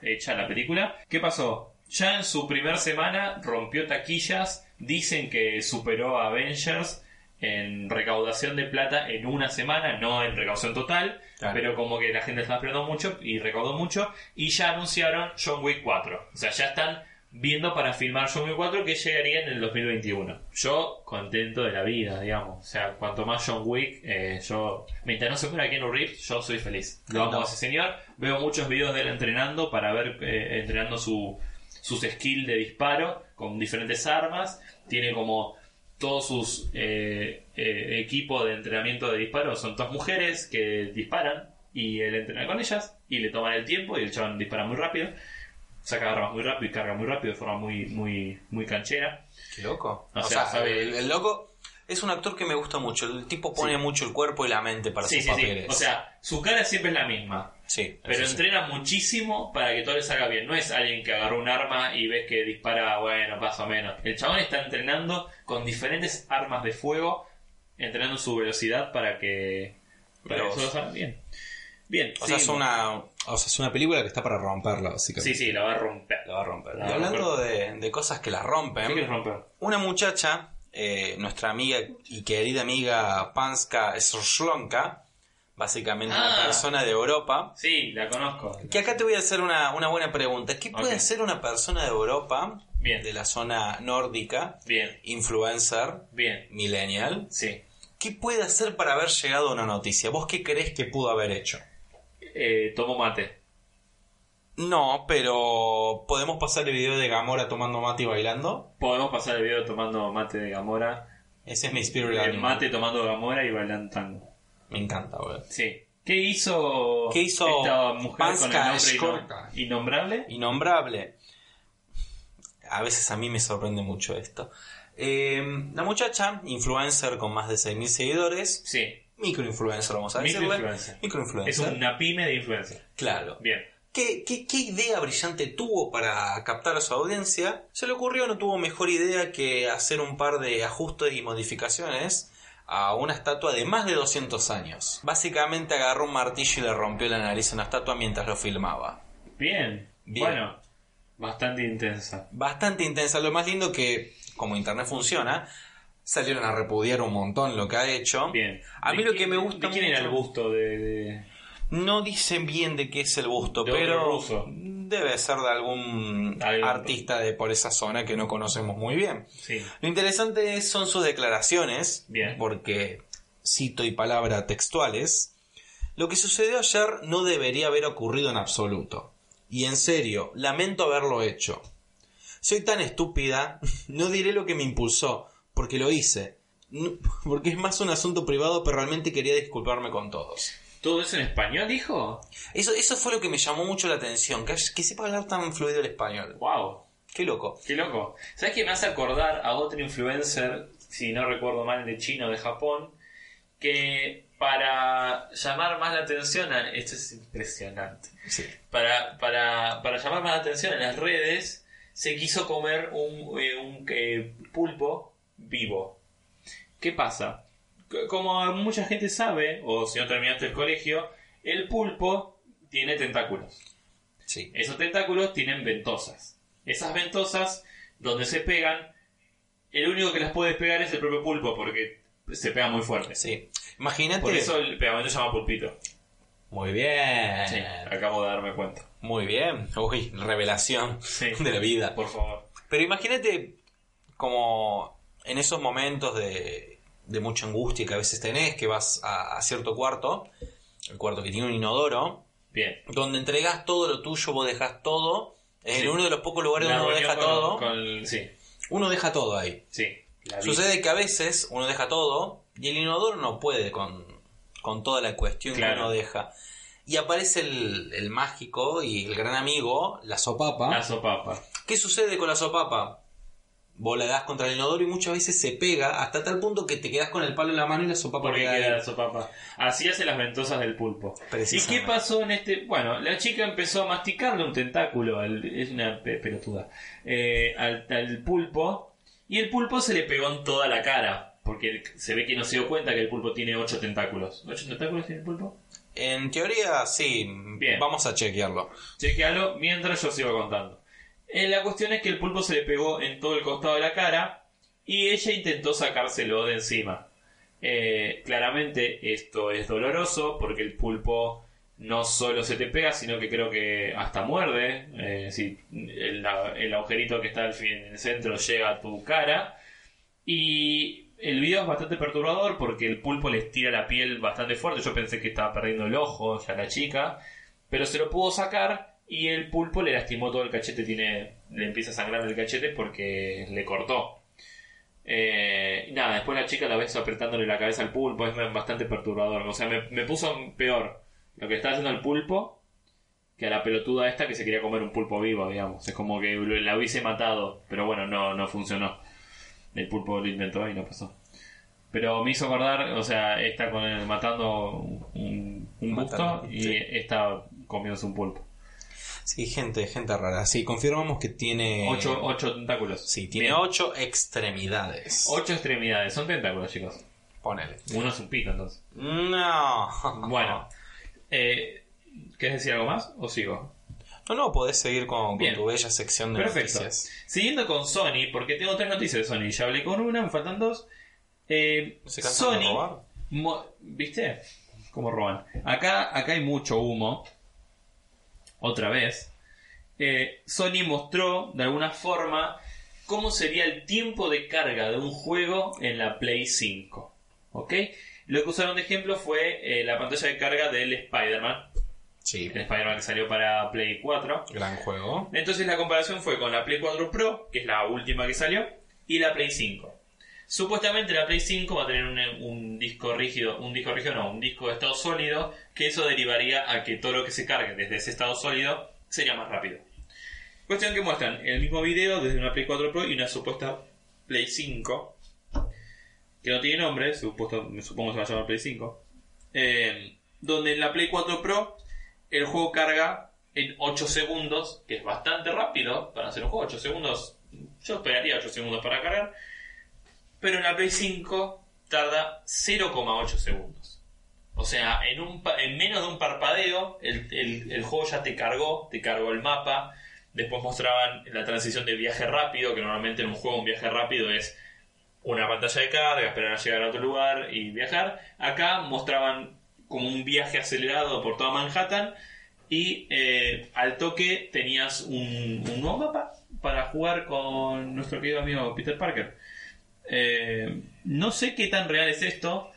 Speaker 3: hecha la película. ¿Qué pasó? Ya en su primer semana rompió taquillas, dicen que superó a Avengers en recaudación de plata en una semana, no en recaudación total,
Speaker 2: Claro.
Speaker 3: pero como que la gente estaba esperando mucho y recaudó mucho y ya anunciaron John Wick 4. O sea, ya están viendo para filmar John Wick 4 que llegaría en el 2021. Yo contento de la vida, digamos. O sea, cuanto más John Wick, eh, yo, mientras no se muera Keanu Reeves, yo soy feliz. Lo amo
Speaker 2: No.
Speaker 3: a ese señor. Veo muchos videos de él entrenando para ver, eh, entrenando su, sus skills de disparo con diferentes armas. Tiene como todos sus eh, eh, equipos de entrenamiento de disparo son todas mujeres que disparan y él entrena con ellas y le toman el tiempo y el chabón dispara muy rápido saca armas muy rápido y carga muy rápido de forma muy muy muy canchera
Speaker 2: Qué loco.
Speaker 3: O
Speaker 2: O,
Speaker 3: sea,
Speaker 2: sea,
Speaker 3: sabe-
Speaker 2: el, el loco es un actor que me gusta mucho. El tipo pone
Speaker 3: Sí.
Speaker 2: mucho el cuerpo y la mente para
Speaker 3: sí
Speaker 2: sus
Speaker 3: sí sí
Speaker 2: papeles.
Speaker 3: o sea su cara siempre es la misma
Speaker 2: sí,
Speaker 3: pero
Speaker 2: sí.
Speaker 3: entrena muchísimo para que todo le salga bien. No es alguien que agarró un arma y ves que dispara bueno más o menos. El chabón está entrenando con diferentes armas de fuego entrenando su velocidad para que para
Speaker 2: Pero-
Speaker 3: que todo salga bien. Bien
Speaker 2: O sea, es una, o sea, es una película que está para romperla, básicamente.
Speaker 3: sí sí la va a romper.
Speaker 2: La va a romper.
Speaker 3: La
Speaker 2: y
Speaker 3: va
Speaker 2: hablando de, de cosas que la rompen, una muchacha, eh, nuestra amiga y querida amiga Panska Slonka, básicamente una
Speaker 3: Ah.
Speaker 2: persona de Europa,
Speaker 3: Sí, la conozco.
Speaker 2: que acá te voy a hacer una, una buena pregunta. ¿Qué puede hacer una persona de Europa,
Speaker 3: Bien.
Speaker 2: de la zona nórdica,
Speaker 3: Bien,
Speaker 2: influencer,
Speaker 3: bien.
Speaker 2: millennial?
Speaker 3: Sí.
Speaker 2: ¿Qué puede hacer para haber llegado a una noticia? ¿Vos qué crees que pudo haber hecho?
Speaker 3: Eh, tomo mate.
Speaker 2: No, pero ¿podemos pasar el video de Gamora tomando mate y bailando?
Speaker 3: Podemos pasar el video tomando mate de Gamora.
Speaker 2: Ese es mi spirit
Speaker 3: El
Speaker 2: animal.
Speaker 3: mate tomando Gamora y bailando tango.
Speaker 2: Me encanta, güey.
Speaker 3: Sí. ¿Qué hizo,
Speaker 2: ¿Qué hizo
Speaker 3: esta mujer
Speaker 2: Panska
Speaker 3: con el nombre innombrable?
Speaker 2: Innombrable. A veces a mí me sorprende mucho esto. Eh, la muchacha, influencer con más de 6.000 seguidores,
Speaker 3: Sí.
Speaker 2: microinfluencer vamos a decirle.
Speaker 3: Microinfluencer. Es
Speaker 2: Microinfluencer.
Speaker 3: una pyme de influencia.
Speaker 2: Claro.
Speaker 3: Bien.
Speaker 2: ¿Qué, qué, qué idea brillante tuvo para captar a su audiencia? Se le ocurrió, no tuvo mejor idea que hacer un par de ajustes y modificaciones a una estatua de más de 200 años. Básicamente agarró un martillo y le rompió la nariz a una estatua mientras lo filmaba.
Speaker 3: Bien.
Speaker 2: Bien.
Speaker 3: Bueno, bastante intensa.
Speaker 2: Bastante intensa. Lo más lindo que, como Internet funciona, salieron a repudiar un montón lo que ha hecho.
Speaker 3: Bien.
Speaker 2: A mí
Speaker 3: ¿De
Speaker 2: lo
Speaker 3: quién-
Speaker 2: que me gusta
Speaker 3: ¿De quién era el gusto de...? de-
Speaker 2: No dicen bien de qué es el busto,
Speaker 3: De
Speaker 2: pero
Speaker 3: ruso.
Speaker 2: debe ser de algún artista de por esa zona que no conocemos muy bien.
Speaker 3: Sí.
Speaker 2: Lo interesante son sus declaraciones,
Speaker 3: Bien.
Speaker 2: porque cito y palabra textuales. Lo que sucedió ayer no debería haber ocurrido en absoluto. Y en serio, lamento haberlo hecho. Soy tan estúpida, *laughs* no diré lo que me impulsó, porque lo hice. No- *laughs* porque es más un asunto privado, pero realmente quería disculparme con todos.
Speaker 3: ¿Todo eso en español, dijo?
Speaker 2: Eso, eso fue lo que me llamó mucho la atención, que, que sepa hablar tan fluido el español.
Speaker 3: ¡Wow!
Speaker 2: Qué loco.
Speaker 3: ¡Qué loco! ¿Sabes qué me hace acordar a otro influencer, si no recuerdo mal, de China o de Japón, que para llamar más la atención, a- esto es impresionante,
Speaker 2: Sí.
Speaker 3: para, para, para llamar más la atención en las redes, se quiso comer un, eh, un, eh, pulpo vivo. ¿Qué pasa? Como mucha gente sabe, o si no terminaste el colegio, el pulpo tiene tentáculos.
Speaker 2: Sí.
Speaker 3: Esos tentáculos tienen ventosas. Esas ventosas, donde se pegan, el único que las puede pegar es el propio pulpo, porque se pega muy fuerte.
Speaker 2: Sí. Imagínate.
Speaker 3: Por eso el pegamento se llama pulpito.
Speaker 2: Muy bien.
Speaker 3: Sí, acabo de darme cuenta.
Speaker 2: Muy bien. Uy, revelación
Speaker 3: Sí. *laughs*
Speaker 2: de la vida.
Speaker 3: Por favor.
Speaker 2: Pero imagínate como en esos momentos de, de mucha angustia que a veces tenés, que vas a, a cierto cuarto, el cuarto que tiene un inodoro,
Speaker 3: Bien.
Speaker 2: donde entregás todo lo tuyo, vos dejás todo. En
Speaker 3: Sí.
Speaker 2: uno de los pocos lugares donde uno deja
Speaker 3: con-
Speaker 2: todo,
Speaker 3: con- sí,
Speaker 2: uno deja todo ahí.
Speaker 3: sí.
Speaker 2: Sucede que a veces uno deja todo y el inodoro no puede con, con toda la cuestión que
Speaker 3: Claro.
Speaker 2: uno deja. Y aparece el, el mágico y el gran amigo, la sopapa.
Speaker 3: La sopapa.
Speaker 2: ¿Qué sucede con la sopapa? Vos la das contra el inodoro y muchas veces se pega hasta tal punto que te quedas con el palo en la mano y la sopapa
Speaker 3: Porque
Speaker 2: queda
Speaker 3: la sopapa. Así hace las ventosas del pulpo. ¿Y qué pasó en este...? Bueno, la chica empezó a masticarle un tentáculo, al- es una pe- pelotuda, eh, al, al pulpo, y el pulpo se le pegó en toda la cara, porque se ve que no se dio cuenta que el pulpo tiene ocho tentáculos. ¿Ocho tentáculos tiene el pulpo?
Speaker 2: En teoría, sí.
Speaker 3: Bien.
Speaker 2: Vamos a chequearlo.
Speaker 3: Chequealo mientras yo sigo contando. Eh, la cuestión es que el pulpo se le pegó en todo el costado de la cara y ella intentó sacárselo de encima. Eh, claramente esto es doloroso porque el pulpo no solo se te pega, sino que creo que hasta muerde. Eh, si el, agujerito que está al fin en el centro llega a tu cara. Y el video es bastante perturbador porque el pulpo le estira la piel bastante fuerte. Yo pensé que estaba perdiendo el ojo ya la chica. Pero se lo pudo sacar y el pulpo le lastimó todo el cachete. Tiene, le empieza a sangrar el cachete porque le cortó. Eh, y nada, después la chica la ves apretándole la cabeza al pulpo. Es bastante perturbador. O sea, me, me puso peor lo que está haciendo el pulpo que a la pelotuda esta que se quería comer un pulpo vivo, digamos. Es como que la hubiese matado. Pero bueno, no, no funcionó. El pulpo lo intentó y no pasó. Pero me hizo acordar, o sea, está con el, matando un, un busto y
Speaker 2: sí.
Speaker 3: está comiéndose un pulpo.
Speaker 2: Sí, gente, gente rara. Sí, confirmamos que tiene.
Speaker 3: Ocho, ocho tentáculos.
Speaker 2: Sí, tiene
Speaker 3: Bien.
Speaker 2: ocho extremidades.
Speaker 3: Ocho extremidades. Son tentáculos, chicos.
Speaker 2: Ponele.
Speaker 3: Uno es un pico, entonces.
Speaker 2: No. *laughs*
Speaker 3: Bueno. Eh, ¿Querés decir algo más o sigo?
Speaker 2: No, no, podés seguir con, tu bella sección de
Speaker 3: Perfecto.
Speaker 2: noticias.
Speaker 3: Siguiendo con Sony, porque tengo tres noticias de Sony. Ya hablé con una, me faltan dos. Eh,
Speaker 2: ¿Se de
Speaker 3: Sony,
Speaker 2: robar?
Speaker 3: ¿viste? ¿Cómo roban? Acá, acá hay mucho humo. Otra vez. Eh, Sony mostró de alguna forma cómo sería el tiempo de carga de un juego en la Play 5. ¿Ok? Lo que usaron de ejemplo fue eh, la pantalla de carga del Spider-Man.
Speaker 2: Sí,
Speaker 3: El Spider-Man que salió para Play 4.
Speaker 2: gran juego.
Speaker 3: Entonces la comparación fue con la Play 4 Pro, que es la última que salió, y la Play 5. Supuestamente la Play 5 va a tener un, disco rígido, un disco rígido no, un disco de estado sólido, que eso derivaría a que todo lo que se cargue desde ese estado sólido sería más rápido. Cuestión que muestran el mismo video desde una Play 4 Pro y una supuesta Play 5, que no tiene nombre, supuesto, supongo se va a llamar Play 5, eh, donde en la Play 4 Pro el juego carga en 8 segundos, que es bastante rápido para hacer un juego. 8 segundos, yo esperaría 8 segundos para cargar, pero en la Play 5 tarda 0,8 segundos. O sea, en, menos de un parpadeo, el juego ya te cargó, te cargó el mapa. Después mostraban la transición de viaje rápido, que normalmente en un juego un viaje rápido es una pantalla de carga, esperar a llegar a otro lugar y viajar. Acá mostraban como un viaje acelerado por toda Manhattan y eh, al toque tenías un, un nuevo mapa para jugar con nuestro querido amigo Peter Parker. Eh, no sé qué tan real es esto,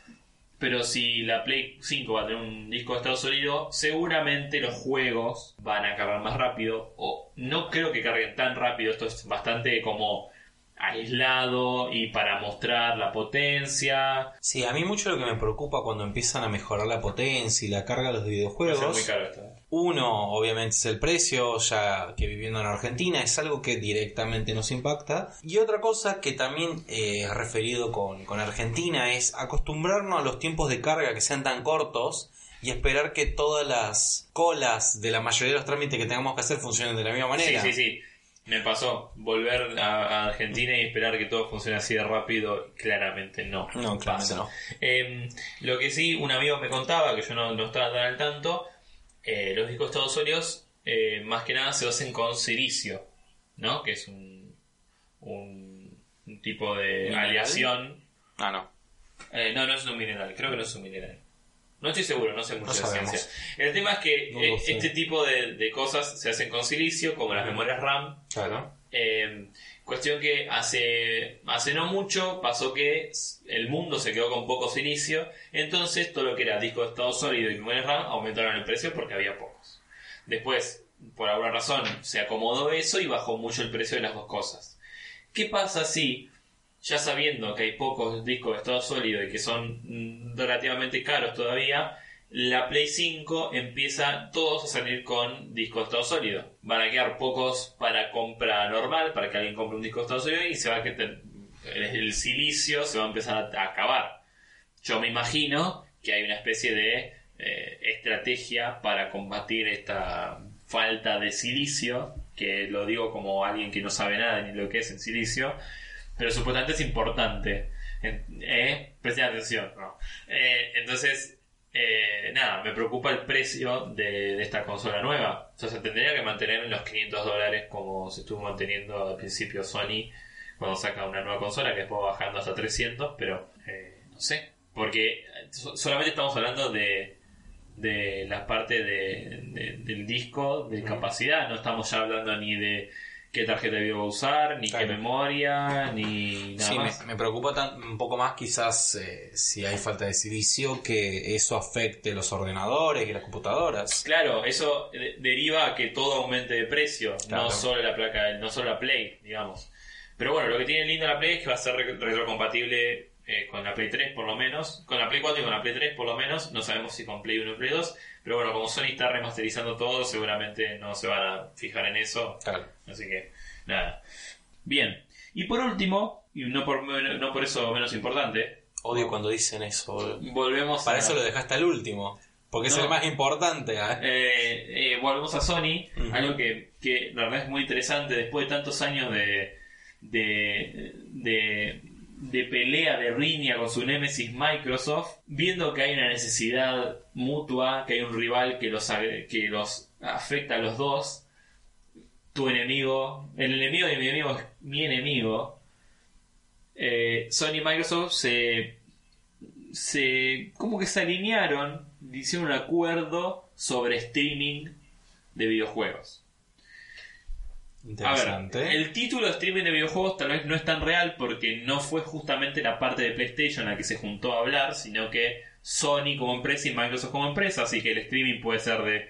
Speaker 3: pero si la Play 5 va a tener un disco de estado sólido, seguramente los juegos van a cargar más rápido. O no creo que carguen tan rápido. Esto es bastante como aislado y para mostrar la potencia.
Speaker 2: Sí, a mí mucho lo que me preocupa cuando empiezan a mejorar la potencia y la carga de los
Speaker 3: Va a ser
Speaker 2: videojuegos.
Speaker 3: muy caro esto.
Speaker 2: Uno, obviamente, es el precio, ya que viviendo en Argentina es algo que directamente nos impacta. Y otra cosa que también eh, referido con, con Argentina es acostumbrarnos a los tiempos de carga que sean tan cortos y esperar que todas las colas de la mayoría de los trámites que tengamos que hacer funcionen de la misma
Speaker 3: Sí,
Speaker 2: manera.
Speaker 3: sí, sí. Me pasó volver a, a Argentina y esperar que todo funcione así de rápido. Claramente no.
Speaker 2: No, claramente
Speaker 3: pasa.
Speaker 2: no.
Speaker 3: Eh, lo que sí, un amigo me contaba, que yo no, no estaba tan al tanto, eh, los discos todos sólidos eh, más que nada se hacen con silicio, ¿no? Que es un, un, un tipo de
Speaker 2: ¿Mineral?
Speaker 3: aleación.
Speaker 2: Ah, no.
Speaker 3: Eh, no, no es un mineral, creo que no es un mineral. No estoy seguro, no sé mucho
Speaker 2: No
Speaker 3: de
Speaker 2: sabemos.
Speaker 3: ciencia. El tema es que
Speaker 2: No
Speaker 3: eh, este tipo de, de cosas se hacen con silicio, como las memorias RAM.
Speaker 2: Claro.
Speaker 3: Cuestión que hace, hace no mucho pasó que el mundo se quedó con poco silicio, entonces todo lo que era disco de estado sólido y memoria RAM aumentaron el precio porque había pocos. Después, por alguna razón, se acomodó eso y bajó mucho el precio de las dos cosas. ¿Qué pasa si, ya sabiendo que hay pocos discos de estado sólido y que son mm, relativamente caros todavía, la Play 5 empieza todos a salir con disco estado sólido? Van a quedar pocos para compra normal, para que alguien compre un disco estado sólido y se va a que el, silicio se va a empezar a acabar. Yo me imagino que hay una especie de eh, estrategia para combatir esta falta de silicio, que lo digo como alguien que no sabe nada ni lo que es el silicio, pero supuestamente es importante. ¿Eh? Presten atención. Eh, entonces, eh, nada, me preocupa el precio de, de esta consola nueva. O sea, se tendría que mantener en los 500 dólares como se estuvo manteniendo al principio Sony cuando saca una nueva consola, que después va bajando hasta 300, pero eh, no sé. Porque so- solamente estamos hablando de, de la parte de, de- del disco de capacidad, no estamos ya hablando ni de qué tarjeta de video va a usar, ni
Speaker 2: Claro.
Speaker 3: qué memoria, ni nada
Speaker 2: Sí, me,
Speaker 3: más.
Speaker 2: me preocupa tan- un poco más quizás eh, si hay falta de silicio que eso afecte los ordenadores y las computadoras.
Speaker 3: Claro, eso de- deriva a que todo aumente de precio,
Speaker 2: Claro.
Speaker 3: no solo la placa, no solo la Play, digamos. Pero bueno, lo que tiene lindo la Play es que va a ser re- retrocompatible eh, con la Play 3 por lo menos, con la Play 4 y con la Play 3 por lo menos, no sabemos si con Play 1 y Play 2, pero bueno, como Sony está remasterizando todo, seguramente no se van a fijar en eso,
Speaker 2: Claro.
Speaker 3: así que nada. Bien, y por último, y no por, no por eso menos importante,
Speaker 2: Odio cuando dicen eso.
Speaker 3: volvemos
Speaker 2: Para
Speaker 3: a...
Speaker 2: eso lo dejaste al último. Porque es el más importante. ¿eh?
Speaker 3: Eh, eh, volvemos a Sony, algo que, que la verdad es muy interesante después de tantos años de, de, de, de pelea, de riña con su némesis Microsoft, viendo que hay una necesidad mutua, que hay un rival que los, que los afecta a los dos, tu enemigo, el enemigo de mi enemigo es mi enemigo, eh, Sony y Microsoft se se como que se alinearon, hicieron un acuerdo sobre streaming de videojuegos. A
Speaker 2: Interesante.
Speaker 3: ver, el título de streaming de videojuegos tal vez no es tan real porque no fue justamente la parte de PlayStation a la que se juntó a hablar, sino que Sony como empresa y Microsoft como empresa, así que el streaming puede ser de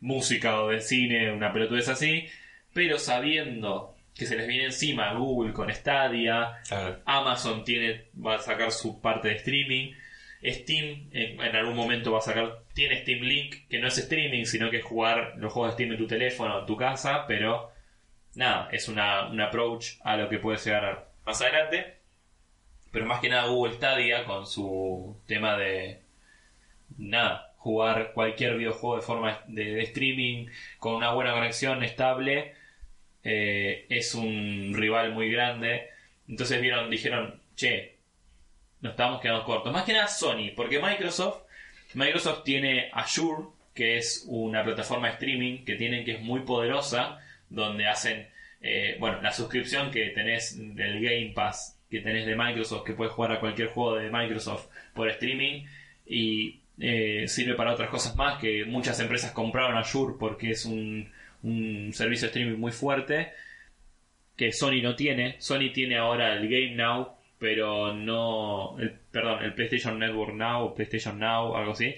Speaker 3: música o de cine, una pelotudez así, pero sabiendo que se les viene encima Google con Stadia,
Speaker 2: Claro.
Speaker 3: Amazon tiene, va a sacar su parte de streaming. Steam en, en algún momento va a sacar, tiene Steam Link, que no es streaming, sino que es jugar los juegos de Steam en tu teléfono, en tu casa, pero nada, es una, un approach a lo que puede llegar más adelante. Pero más que nada Google Stadia con su tema de nada, jugar cualquier videojuego de forma de, streaming con una buena conexión estable eh, es un rival muy grande. Entonces vieron, dijeron, che, nos estamos quedando cortos. Más que nada Sony, porque Microsoft, Microsoft tiene Azure, que es una plataforma de streaming que tienen que es muy poderosa, donde hacen, eh, bueno, la suscripción que tenés del Game Pass que tenés de Microsoft, que puedes jugar a cualquier juego de Microsoft por streaming y eh, sirve para otras cosas más que muchas empresas compraron Azure porque es un, un servicio de streaming muy fuerte que Sony no tiene. Sony tiene ahora el Game Now, pero no. El, perdón, el PlayStation Network Now PlayStation Now, algo así,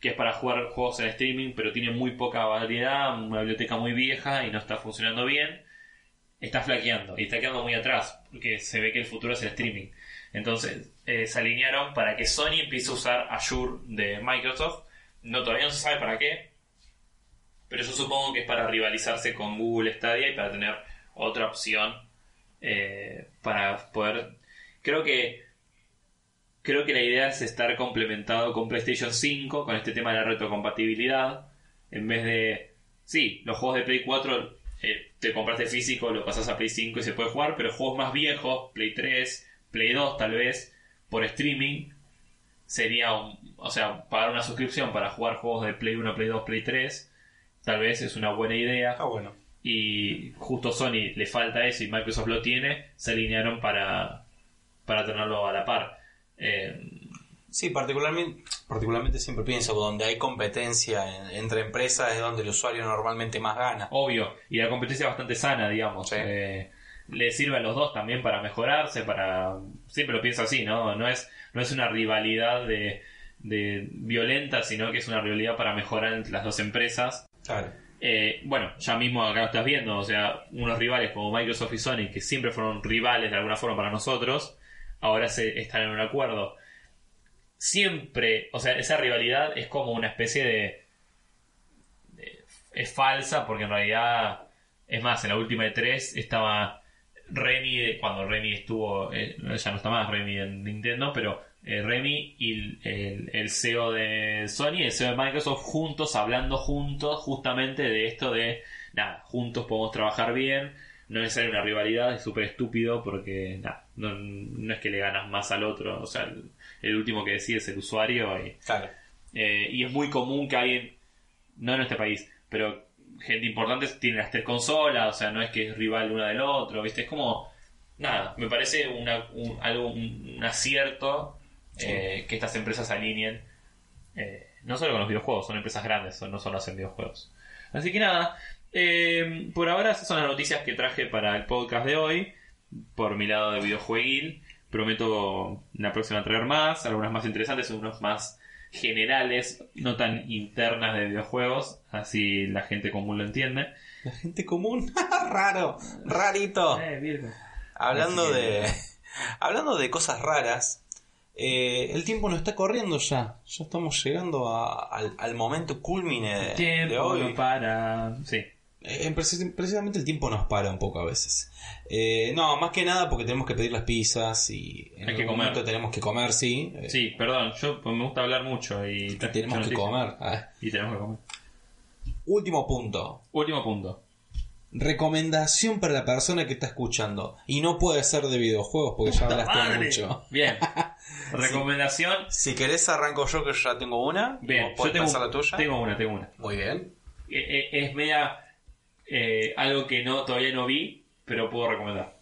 Speaker 3: que es para jugar juegos en streaming, pero tiene muy poca variedad, una biblioteca muy vieja y no está funcionando bien. Está flaqueando y está quedando muy atrás, porque se ve que el futuro es el streaming. Entonces eh, se alinearon para que Sony empiece a usar Azure de Microsoft. No todavía no se sabe para qué, pero yo supongo que es para rivalizarse con Google Stadia y para tener otra opción eh, para poder. Creo que creo que la idea es estar complementado con PlayStation 5 con este tema de la retrocompatibilidad en vez de sí los juegos de Play 4 eh, te compraste físico lo pasas a Play 5 y se puede jugar pero juegos más viejos Play 3 Play 2 tal vez por streaming sería un, o sea pagar una suscripción para jugar juegos de Play 1 Play 2 Play 3 tal vez es una buena idea
Speaker 2: Ah, bueno.
Speaker 3: y justo Sony le falta eso y Microsoft lo tiene, se alinearon para, para tenerlo a la par. Eh,
Speaker 2: Sí, particularmente, particularmente siempre pienso donde hay competencia en- entre empresas es donde el usuario normalmente más gana.
Speaker 3: obvio, y la competencia es bastante sana, digamos.
Speaker 2: Sí.
Speaker 3: Eh, le sirve a los dos también para mejorarse, para... Siempre lo pienso así, ¿no? No es, no es una rivalidad de, de violenta, sino que es una rivalidad para mejorar entre las dos empresas.
Speaker 2: Claro.
Speaker 3: Eh, bueno, ya mismo acá lo estás viendo, o sea, unos rivales como Microsoft y Sony, que siempre fueron rivales de alguna forma para nosotros, ahora se están en un acuerdo. Siempre, o sea, esa rivalidad es como una especie de. es falsa, porque en realidad, es más, en la última de tres estaba Remy, cuando Remy estuvo, eh, ya no está más Remy en Nintendo, pero eh, Remy y el, CEO de Sony y el CEO de Microsoft juntos, hablando juntos justamente de esto de, nada, juntos podemos trabajar bien, no es una rivalidad, es súper estúpido porque, nada, no, no es que le ganas más al otro, o sea, el, el último que decide es el usuario y,
Speaker 2: Claro.
Speaker 3: eh, y es muy común que alguien, no en este país, pero gente importante tiene las tres consolas, o sea, no es que es rival una del otro, ¿viste? Es como, nada, me parece una, un, algo, un, un acierto eh, que estas empresas se alineen, eh, no solo con los videojuegos, son empresas grandes, son- no solo hacen videojuegos. Así que nada, eh, por ahora esas son las noticias que traje para el podcast de hoy, por mi lado de videojueguil. Prometo la próxima traer más, algunas más interesantes, algunas más generales, no tan internas de videojuegos, así la gente común lo entiende.
Speaker 2: La gente común, *laughs* raro, rarito. Hablando
Speaker 3: Así que-
Speaker 2: de, *laughs* hablando de cosas raras, eh, el tiempo no está corriendo ya. Ya estamos llegando a- al, al momento culmine de, de
Speaker 3: Tiempo
Speaker 2: hoy.
Speaker 3: para... Sí.
Speaker 2: Eh, precis- precisamente el tiempo nos para un poco a veces. Eh, no, más que nada porque tenemos que pedir las pizzas y en
Speaker 3: Hay que
Speaker 2: algún
Speaker 3: comer.
Speaker 2: momento tenemos que comer, sí. Eh,
Speaker 3: Sí, perdón, yo pues, me gusta hablar mucho y,
Speaker 2: y tenemos que comer. Ah,
Speaker 3: Y tenemos que comer.
Speaker 2: Último punto.
Speaker 3: Último punto.
Speaker 2: Recomendación para la persona que está escuchando. Y no puede ser de videojuegos porque ya hablaste
Speaker 3: ¡Madre!
Speaker 2: mucho.
Speaker 3: Bien. *laughs* Recomendación.
Speaker 2: Si querés arranco yo que ya tengo una.
Speaker 3: Bien,
Speaker 2: ¿Vos
Speaker 3: yo
Speaker 2: podés
Speaker 3: tengo,
Speaker 2: la tuya?
Speaker 3: tengo una, tengo una.
Speaker 2: Muy bien.
Speaker 3: Eh, eh, Es media eh, algo que no todavía no vi, pero puedo recomendar.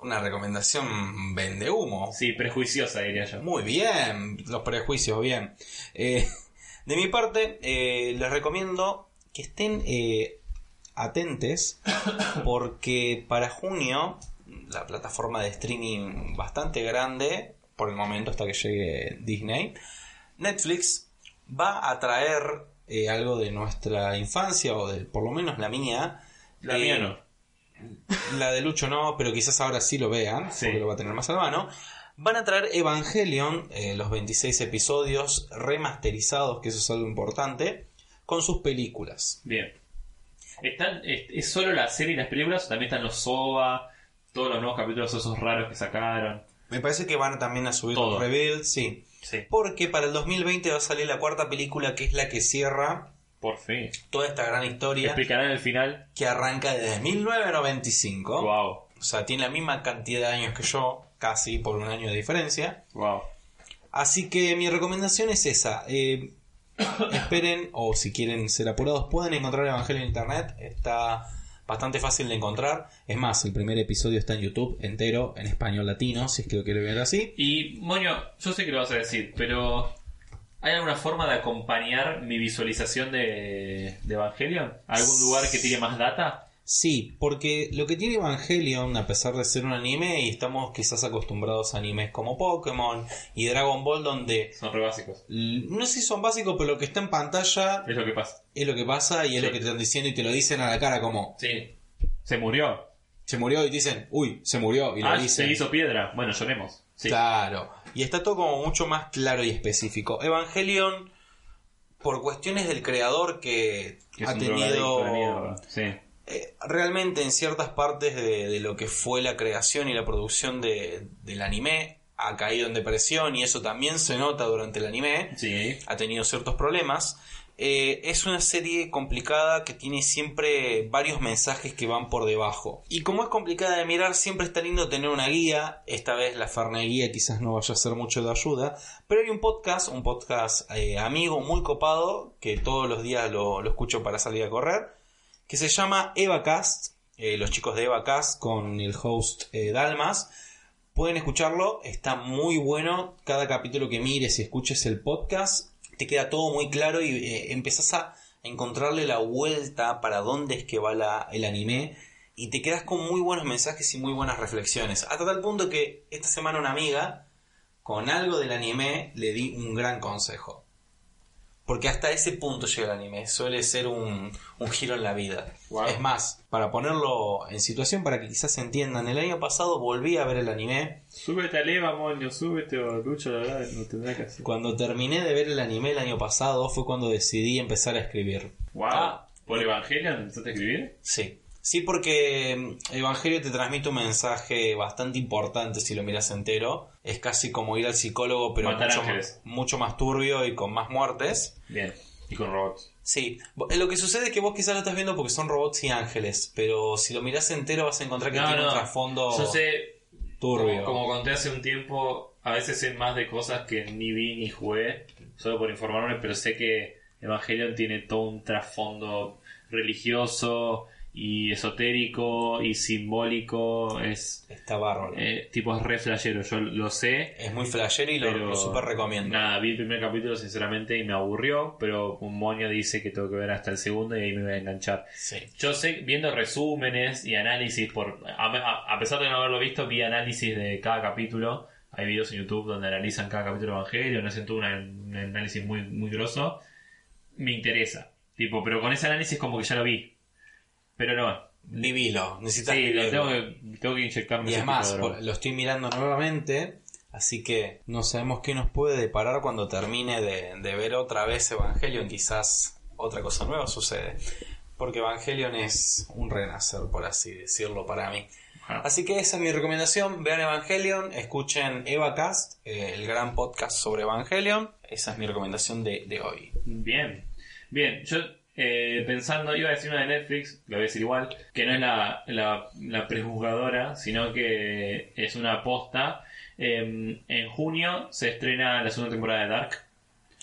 Speaker 2: Una recomendación vende humo.
Speaker 3: Sí, prejuiciosa diría yo.
Speaker 2: Muy bien, los prejuicios, bien. Eh, *laughs* de mi parte, eh, les recomiendo que estén atentes *coughs* porque para junio la plataforma de streaming bastante grande, por el momento hasta que llegue Disney, Netflix va a traer eh, algo de nuestra infancia o de por lo menos la mía.
Speaker 3: La
Speaker 2: Eh,
Speaker 3: mía no.
Speaker 2: la de Lucho no, pero quizás ahora sí lo vean,
Speaker 3: Sí.
Speaker 2: porque lo va a tener más a la mano. Van a traer Evangelion, eh, los 26 episodios remasterizados, que eso es algo importante, con sus películas.
Speaker 3: Bien. Están, es, es solo la serie y las películas o también están los SOA, todos los nuevos capítulos esos raros que sacaron.
Speaker 2: Me parece que van también a subir
Speaker 3: Todo.
Speaker 2: los rebuilds, sí.
Speaker 3: Sí.
Speaker 2: Porque para el 2020 va a salir la cuarta película, que es la que cierra
Speaker 3: Por fin.
Speaker 2: toda esta gran historia,
Speaker 3: Explicarán el final.
Speaker 2: que arranca desde 1995.
Speaker 3: Wow.
Speaker 2: O sea, tiene la misma cantidad de años que yo, casi por un año de diferencia.
Speaker 3: Wow.
Speaker 2: Así que mi recomendación es esa. eh, *coughs* esperen, o si quieren ser apurados, pueden encontrar Evangelio en internet. Está bastante fácil de encontrar. Es más, el primer episodio está en YouTube entero, en español latino, si es que lo quieren ver así.
Speaker 3: Y, Moño, yo sé que lo vas a decir, pero ¿hay alguna forma de acompañar mi visualización de, de Evangelion? ¿Algún lugar que tire más data?
Speaker 2: Sí, porque lo que tiene Evangelion, a pesar de ser un anime, y estamos quizás acostumbrados a animes como Pokémon y Dragon Ball, donde
Speaker 3: Son re básicos.
Speaker 2: no sé si son básicos, pero lo que está en pantalla
Speaker 3: Es lo que pasa.
Speaker 2: es lo que pasa y es
Speaker 3: Sí.
Speaker 2: lo que te están diciendo y te lo dicen a la cara como
Speaker 3: Sí. Se murió.
Speaker 2: se murió y dicen, uy, se murió y lo
Speaker 3: Ah,
Speaker 2: dicen.
Speaker 3: se hizo piedra. Bueno, lloremos. Sí.
Speaker 2: Claro. Y está todo como mucho más claro y específico. Evangelion, por cuestiones del creador que,
Speaker 3: Que
Speaker 2: ha tenido...
Speaker 3: Sí.
Speaker 2: Eh, realmente en ciertas partes de, de lo que fue la creación y la producción de- del anime ha caído en depresión y eso también se nota durante el anime.
Speaker 3: Sí.
Speaker 2: Ha tenido ciertos problemas. Eh, es una serie complicada que tiene siempre varios mensajes que van por debajo. Y como es complicada de mirar, siempre está lindo tener una guía. Esta vez la Fernet Guía quizás no vaya a ser mucho de ayuda. Pero hay un podcast, un podcast eh, amigo muy copado, que todos los días lo, lo escucho para salir a correr, que se llama EvaCast. eh, los chicos de EvaCast con el host eh, Dalmas. Pueden escucharlo, está muy bueno. Cada capítulo que mires y escuches el podcast, te queda todo muy claro y eh, empezás a encontrarle la vuelta para dónde es que va la- el anime. Y te quedas con muy buenos mensajes y muy buenas reflexiones. Hasta tal punto que esta semana una amiga, con algo del anime, le di un gran consejo. Porque hasta ese punto llega el anime. Suele ser un, un giro en la vida.
Speaker 3: Wow.
Speaker 2: Es más, para ponerlo en situación, para que quizás se entiendan, el año pasado volví a ver el anime.
Speaker 3: Súbete al Eva, moño, súbete o Lucho, la verdad, no tendrá que hacer.
Speaker 2: Cuando terminé de ver el anime el año pasado fue cuando decidí empezar a escribir.
Speaker 3: Wow.
Speaker 2: Ah.
Speaker 3: ¿Por Evangelion empezaste a escribir?
Speaker 2: Sí. Sí, porque mm, Evangelio te transmite un mensaje bastante importante si lo miras entero. Es casi como ir al psicólogo, pero
Speaker 3: Matar
Speaker 2: mucho
Speaker 3: ángeles.
Speaker 2: mucho más turbio y con más muertes.
Speaker 3: Bien. Y con robots.
Speaker 2: Sí, Bo- lo que sucede es que vos quizás lo estás viendo porque son robots y ángeles, pero si lo mirás entero vas a encontrar que
Speaker 3: No,
Speaker 2: tiene
Speaker 3: no.
Speaker 2: un trasfondo
Speaker 3: Yo sé,
Speaker 2: turbio.
Speaker 3: como, como conté hace un tiempo, a veces sé más de cosas que ni vi ni jugué, solo por informarme, pero sé que Evangelion tiene todo un trasfondo religioso y esotérico y simbólico. Es
Speaker 2: Está bárbaro.
Speaker 3: eh, tipo es re flashero, yo lo sé.
Speaker 2: es muy flashero y lo, lo super recomiendo.
Speaker 3: Nada, vi el primer capítulo sinceramente y me aburrió, pero un moño dice que tengo que ver hasta el segundo y ahí me voy a enganchar.
Speaker 2: Sí.
Speaker 3: Yo sé, viendo resúmenes y análisis, por a, a- a pesar de no haberlo visto, vi análisis de cada capítulo. Hay videos en YouTube donde analizan cada capítulo de Evangelio, hacen todo un análisis muy, muy grosso. Me interesa. Tipo, pero con ese análisis como que ya lo vi. Pero no.
Speaker 2: Vivilo, necesitas
Speaker 3: Sí, lo tengo que, tengo que inyectarme
Speaker 2: Y es más, por- lo estoy mirando nuevamente, así que no sabemos qué nos puede deparar cuando termine de, de ver otra vez Evangelion. Quizás otra cosa nueva sucede. Porque Evangelion es un renacer, por así decirlo, para mí.
Speaker 3: Ajá.
Speaker 2: Así que esa es mi recomendación. Vean Evangelion, escuchen EvaCast, eh, el gran podcast sobre Evangelion. Esa es mi recomendación de, de hoy.
Speaker 3: Bien, bien, yo eh, pensando, iba a decir una de Netflix, lo voy a decir igual, que no es la, la, la prejuzgadora, sino que es una aposta. Eh, en junio se estrena la segunda temporada de Dark,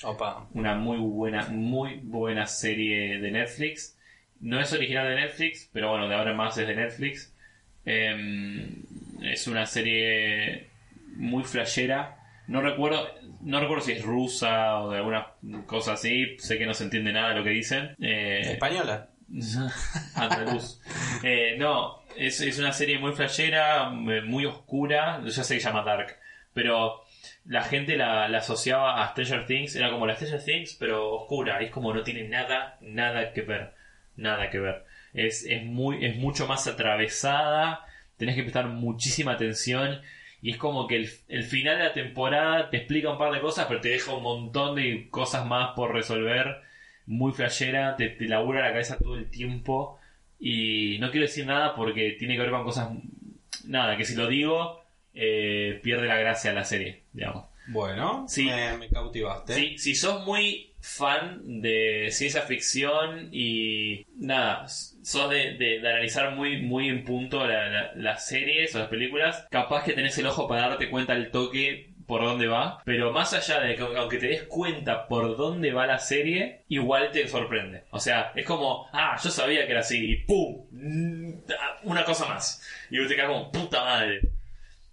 Speaker 2: Opa.
Speaker 3: una muy buena, muy buena serie de Netflix. No es original de Netflix, pero bueno, de ahora en más es de Netflix. Eh, es una serie muy flashera. No recuerdo, no recuerdo si es rusa o de alguna cosa así. Sé que no se entiende nada de lo que dicen. Eh,
Speaker 2: ¿Española? *laughs*
Speaker 3: Andaluz. Eh, no, es, es una serie muy flashera, eh, muy oscura. Ya sé que se llama Dark, pero la gente la, la asociaba a Stranger Things. Era como la Stranger Things, pero oscura. Es como no tiene nada, nada que ver. Nada que ver. Es, es, muy, es mucho más atravesada. Tenés que prestar muchísima atención. Y es como que el, el final de la temporada te explica un par de cosas, pero te deja un montón de cosas más por resolver muy flashera, te, te labura la cabeza todo el tiempo. Y no quiero decir nada porque tiene que ver con cosas. Nada, que si lo digo, eh, pierde la gracia la serie, digamos.
Speaker 2: Bueno,
Speaker 3: Sí.
Speaker 2: me, me cautivaste.
Speaker 3: Si, si sos muy fan de ciencia ficción y nada, sos de, de- de analizar muy, muy en punto la- la- las series o las películas, capaz que tenés el ojo para darte cuenta el toque por dónde va, pero más allá de que aunque te des cuenta por dónde va la serie, igual te sorprende. O sea, es como, ah, yo sabía que era así, y ¡pum! Mm, Una cosa más. Y vos te quedas como, puta madre.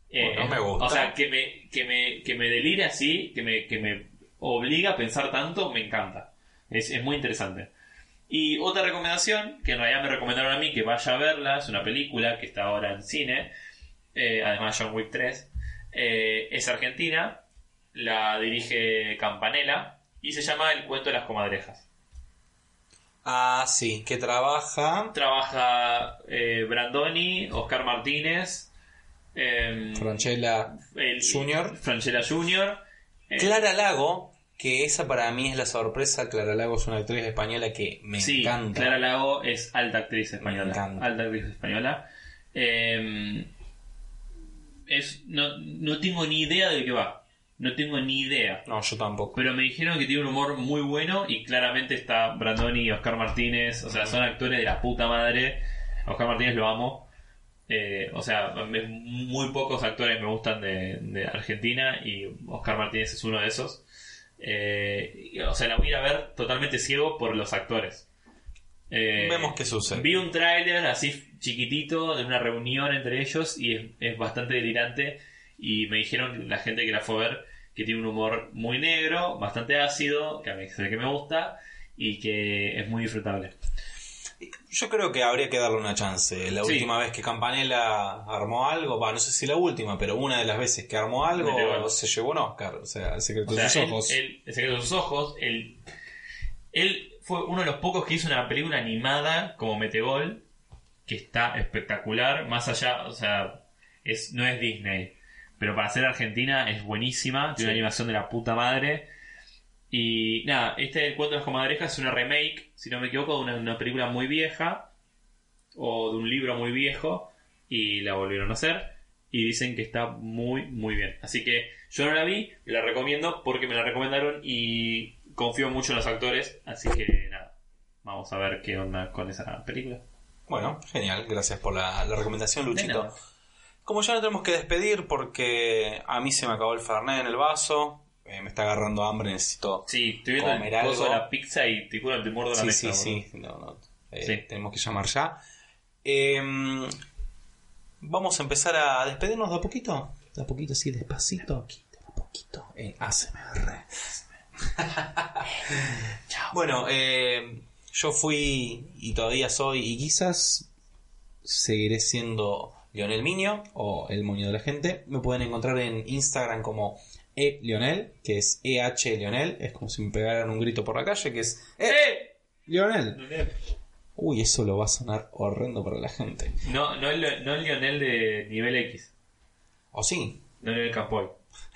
Speaker 3: Eh,
Speaker 2: Bueno, me gusta.
Speaker 3: O sea, que me, que me, que me delire así, que me, que me obliga a pensar tanto, me encanta. Es, es muy interesante. Y otra recomendación, que en realidad me recomendaron a mí que vaya a verla, es una película que está ahora en cine, eh, además John Wick 3, eh, es argentina, la dirige Campanella y se llama El cuento de las comadrejas.
Speaker 2: Ah, sí, que trabaja
Speaker 3: Trabaja eh, Brandoni, Oscar Martínez,
Speaker 2: Franchella
Speaker 3: el-
Speaker 2: Junior.
Speaker 3: Franchella Junior. eh,
Speaker 2: Clara Lago, que esa para mí es la sorpresa. Clara Lago es una actriz española que me
Speaker 3: sí,
Speaker 2: encanta.
Speaker 3: Clara Lago es alta actriz española.
Speaker 2: encanta.
Speaker 3: Alta actriz española. Eh, es, no, no tengo ni idea de qué va. No tengo ni idea.
Speaker 2: No, yo tampoco.
Speaker 3: Pero me dijeron que tiene un humor muy bueno y claramente está Brandoni y Oscar Martínez. O sea, son actores de la puta madre. Oscar Martínez lo amo. Eh, o sea, me- muy pocos actores me gustan de, de Argentina y Oscar Martínez es uno de esos. Eh, o sea, la voy a ir a ver totalmente ciego por los actores. Eh,
Speaker 2: Vemos qué sucede.
Speaker 3: Vi un tráiler así chiquitito de una reunión entre ellos y es, es bastante delirante. Y me dijeron la gente que la fue a ver que tiene un humor muy negro, bastante ácido, que a mí es el que me gusta y que es muy disfrutable.
Speaker 2: Yo creo que habría que darle una chance. La
Speaker 3: Sí.
Speaker 2: última vez que Campanella armó algo, va, no sé si la última, pero una de las veces que armó algo se llevó un Oscar. O sea, el secreto
Speaker 3: O sea,
Speaker 2: de sus
Speaker 3: él-
Speaker 2: ojos.
Speaker 3: él- el secreto de sus ojos, él, él fue uno de los pocos que hizo una película animada como Metegol, que está espectacular, más allá, o sea, es, no es Disney, pero para ser argentina es buenísima, tiene una animación de la puta madre. Y nada, este El cuento de las comadrejas es una remake, si no me equivoco, de una, una película muy vieja, o de un libro muy viejo, y la volvieron a hacer. Y dicen que está muy, muy bien. Así que yo no la vi, la recomiendo porque me la recomendaron y confío mucho en los actores. Así que nada, vamos a ver qué onda con esa película.
Speaker 2: Bueno, genial. Gracias por la, la recomendación, Luchito. Como ya no tenemos que despedir porque a mí se me acabó el Fernet en el vaso, eh, me está agarrando hambre, necesito...
Speaker 3: Sí, estoy viendo
Speaker 2: Comer
Speaker 3: el coso de la pizza y te juro te muerdo la
Speaker 2: Sí,
Speaker 3: mesa.
Speaker 2: sí, sí, no, no, eh,
Speaker 3: Sí.
Speaker 2: tenemos que llamar ya. Eh, vamos a empezar a despedirnos de a poquito. De a poquito, sí, despacito. De a poquito. En ASMR. *laughs* Bueno, eh, yo fui y todavía soy y quizás seguiré siendo Lionel Miño o el moño de la gente. Me pueden encontrar en Instagram como e Lionel, que es EH Lionel. Es como si me pegaran un grito por la calle, que es ¡Eh! Lionel. Uy, eso lo va a sonar horrendo para la gente.
Speaker 3: No, no el, no el Lionel de nivel X,
Speaker 2: ¿O sí?
Speaker 3: no el Lionel Campoy.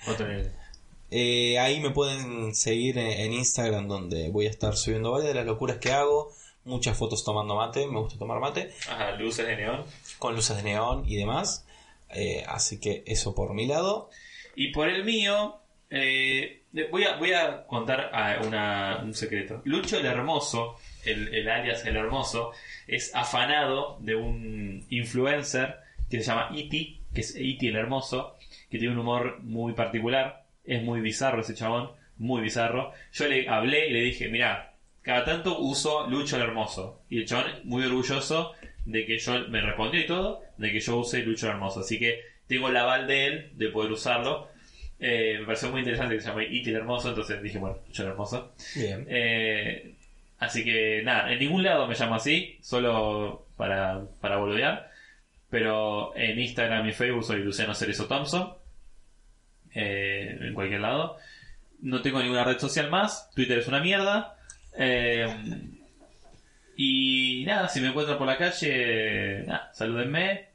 Speaker 3: Otro Lionel.
Speaker 2: Eh, ahí me pueden seguir en, en Instagram donde voy a estar subiendo varias de las locuras que hago. Muchas fotos tomando mate, me gusta tomar mate.
Speaker 3: Ajá, luces de neón.
Speaker 2: Con luces de neón y demás. Eh, así que eso por mi lado.
Speaker 3: Y por el mío, eh, voy, a, voy a contar ah, una- un secreto. Lucho el Hermoso, el, alias El Hermoso, es afanado de un influencer que se llama Iti, que es Iti el Hermoso, que tiene un humor muy particular. Es muy bizarro ese chabón, muy bizarro. Yo le hablé y le dije, mira, cada tanto uso Lucho el Hermoso. Y el chabón muy orgulloso de que yo, me respondió y todo, de que yo use Lucho el Hermoso. Así que tengo el aval de él de poder usarlo. Eh, me pareció muy interesante que se llame Iti el Hermoso, entonces dije, bueno, Lucho el Hermoso.
Speaker 2: Bien.
Speaker 3: Eh, así que nada, en ningún lado me llamo así, solo para, para boludear. Pero en Instagram y Facebook soy Luciano Cerezo Thompson. Eh, en cualquier lado. No tengo ninguna red social más. Twitter es una mierda. Y nada, si me encuentran por la calle, nada, salúdenme.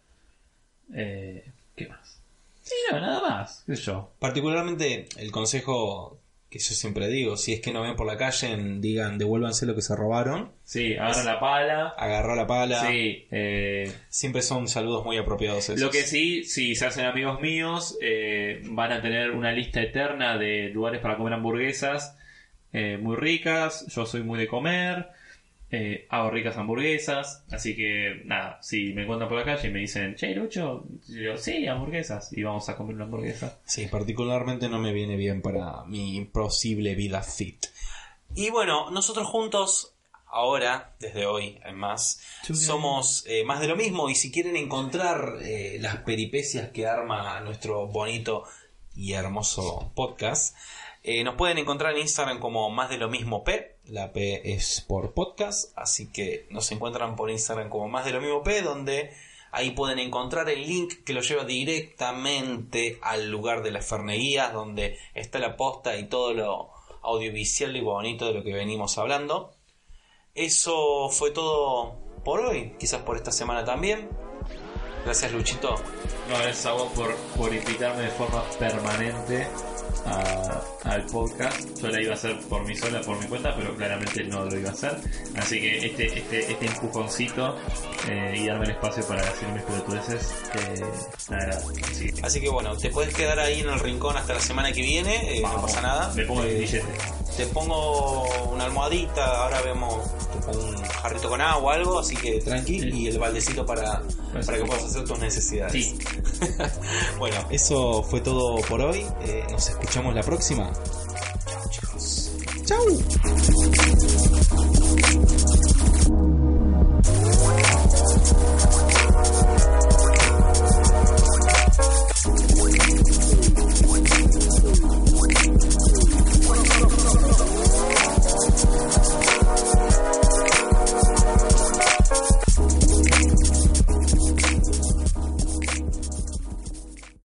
Speaker 3: Eh, ¿Qué más? Sí, no, nada más. ¿Qué sé yo?
Speaker 2: Particularmente el consejo que yo siempre digo, si es que no ven por la calle, digan devuélvanse lo que se robaron,
Speaker 3: Sí, agarran la pala.
Speaker 2: agarra la pala.
Speaker 3: Sí, eh,
Speaker 2: Siempre son saludos muy apropiados esos.
Speaker 3: Lo que sí, si se hacen amigos míos, eh, van a tener una lista eterna de lugares para comer hamburguesas eh, muy ricas. Yo soy muy de comer, eh, hago ricas hamburguesas. Así que, nada, si me encuentran por la calle y me dicen, che, Lucho, yo, sí, hamburguesas. Y vamos a comer una hamburguesa.
Speaker 2: Sí, particularmente no me viene bien para mi posible vida fit. Y bueno, nosotros juntos, ahora, desde hoy en más, somos eh, más de lo mismo. Y si quieren encontrar eh, las peripecias que arma nuestro bonito y hermoso podcast, Eh, nos pueden encontrar en Instagram como más de lo mismo P. La P es por podcast, así que nos encuentran por Instagram como más de lo mismo P, donde ahí pueden encontrar el link que lo lleva directamente al lugar de las ferneguías, donde está la posta y todo lo audiovisual y bonito de lo que venimos hablando. Eso fue todo por hoy, quizás por esta semana también. Gracias Luchito.
Speaker 3: No, gracias a vos por, invitarme de forma permanente a- al podcast. Yo la iba a hacer por mí sola, por mi cuenta, pero claramente no lo iba a hacer. Así que este, este, este empujoncito eh, y darme el espacio para decir mis pelotudeces, eh, me agrada. Así que,
Speaker 2: bueno, te puedes quedar ahí en el rincón hasta la semana que viene, eh, no pasa nada.
Speaker 3: Me pongo el
Speaker 2: Eh,
Speaker 3: billete.
Speaker 2: Te pongo una almohadita, ahora vemos un jarrito con agua o algo, así que tranqui,
Speaker 3: Sí.
Speaker 2: y el baldecito para, para que puedas hacer tus necesidades.
Speaker 3: Sí. *laughs*
Speaker 2: bueno, eso fue todo por hoy. nos escuchamos la próxima. Chao, chicos. Chao.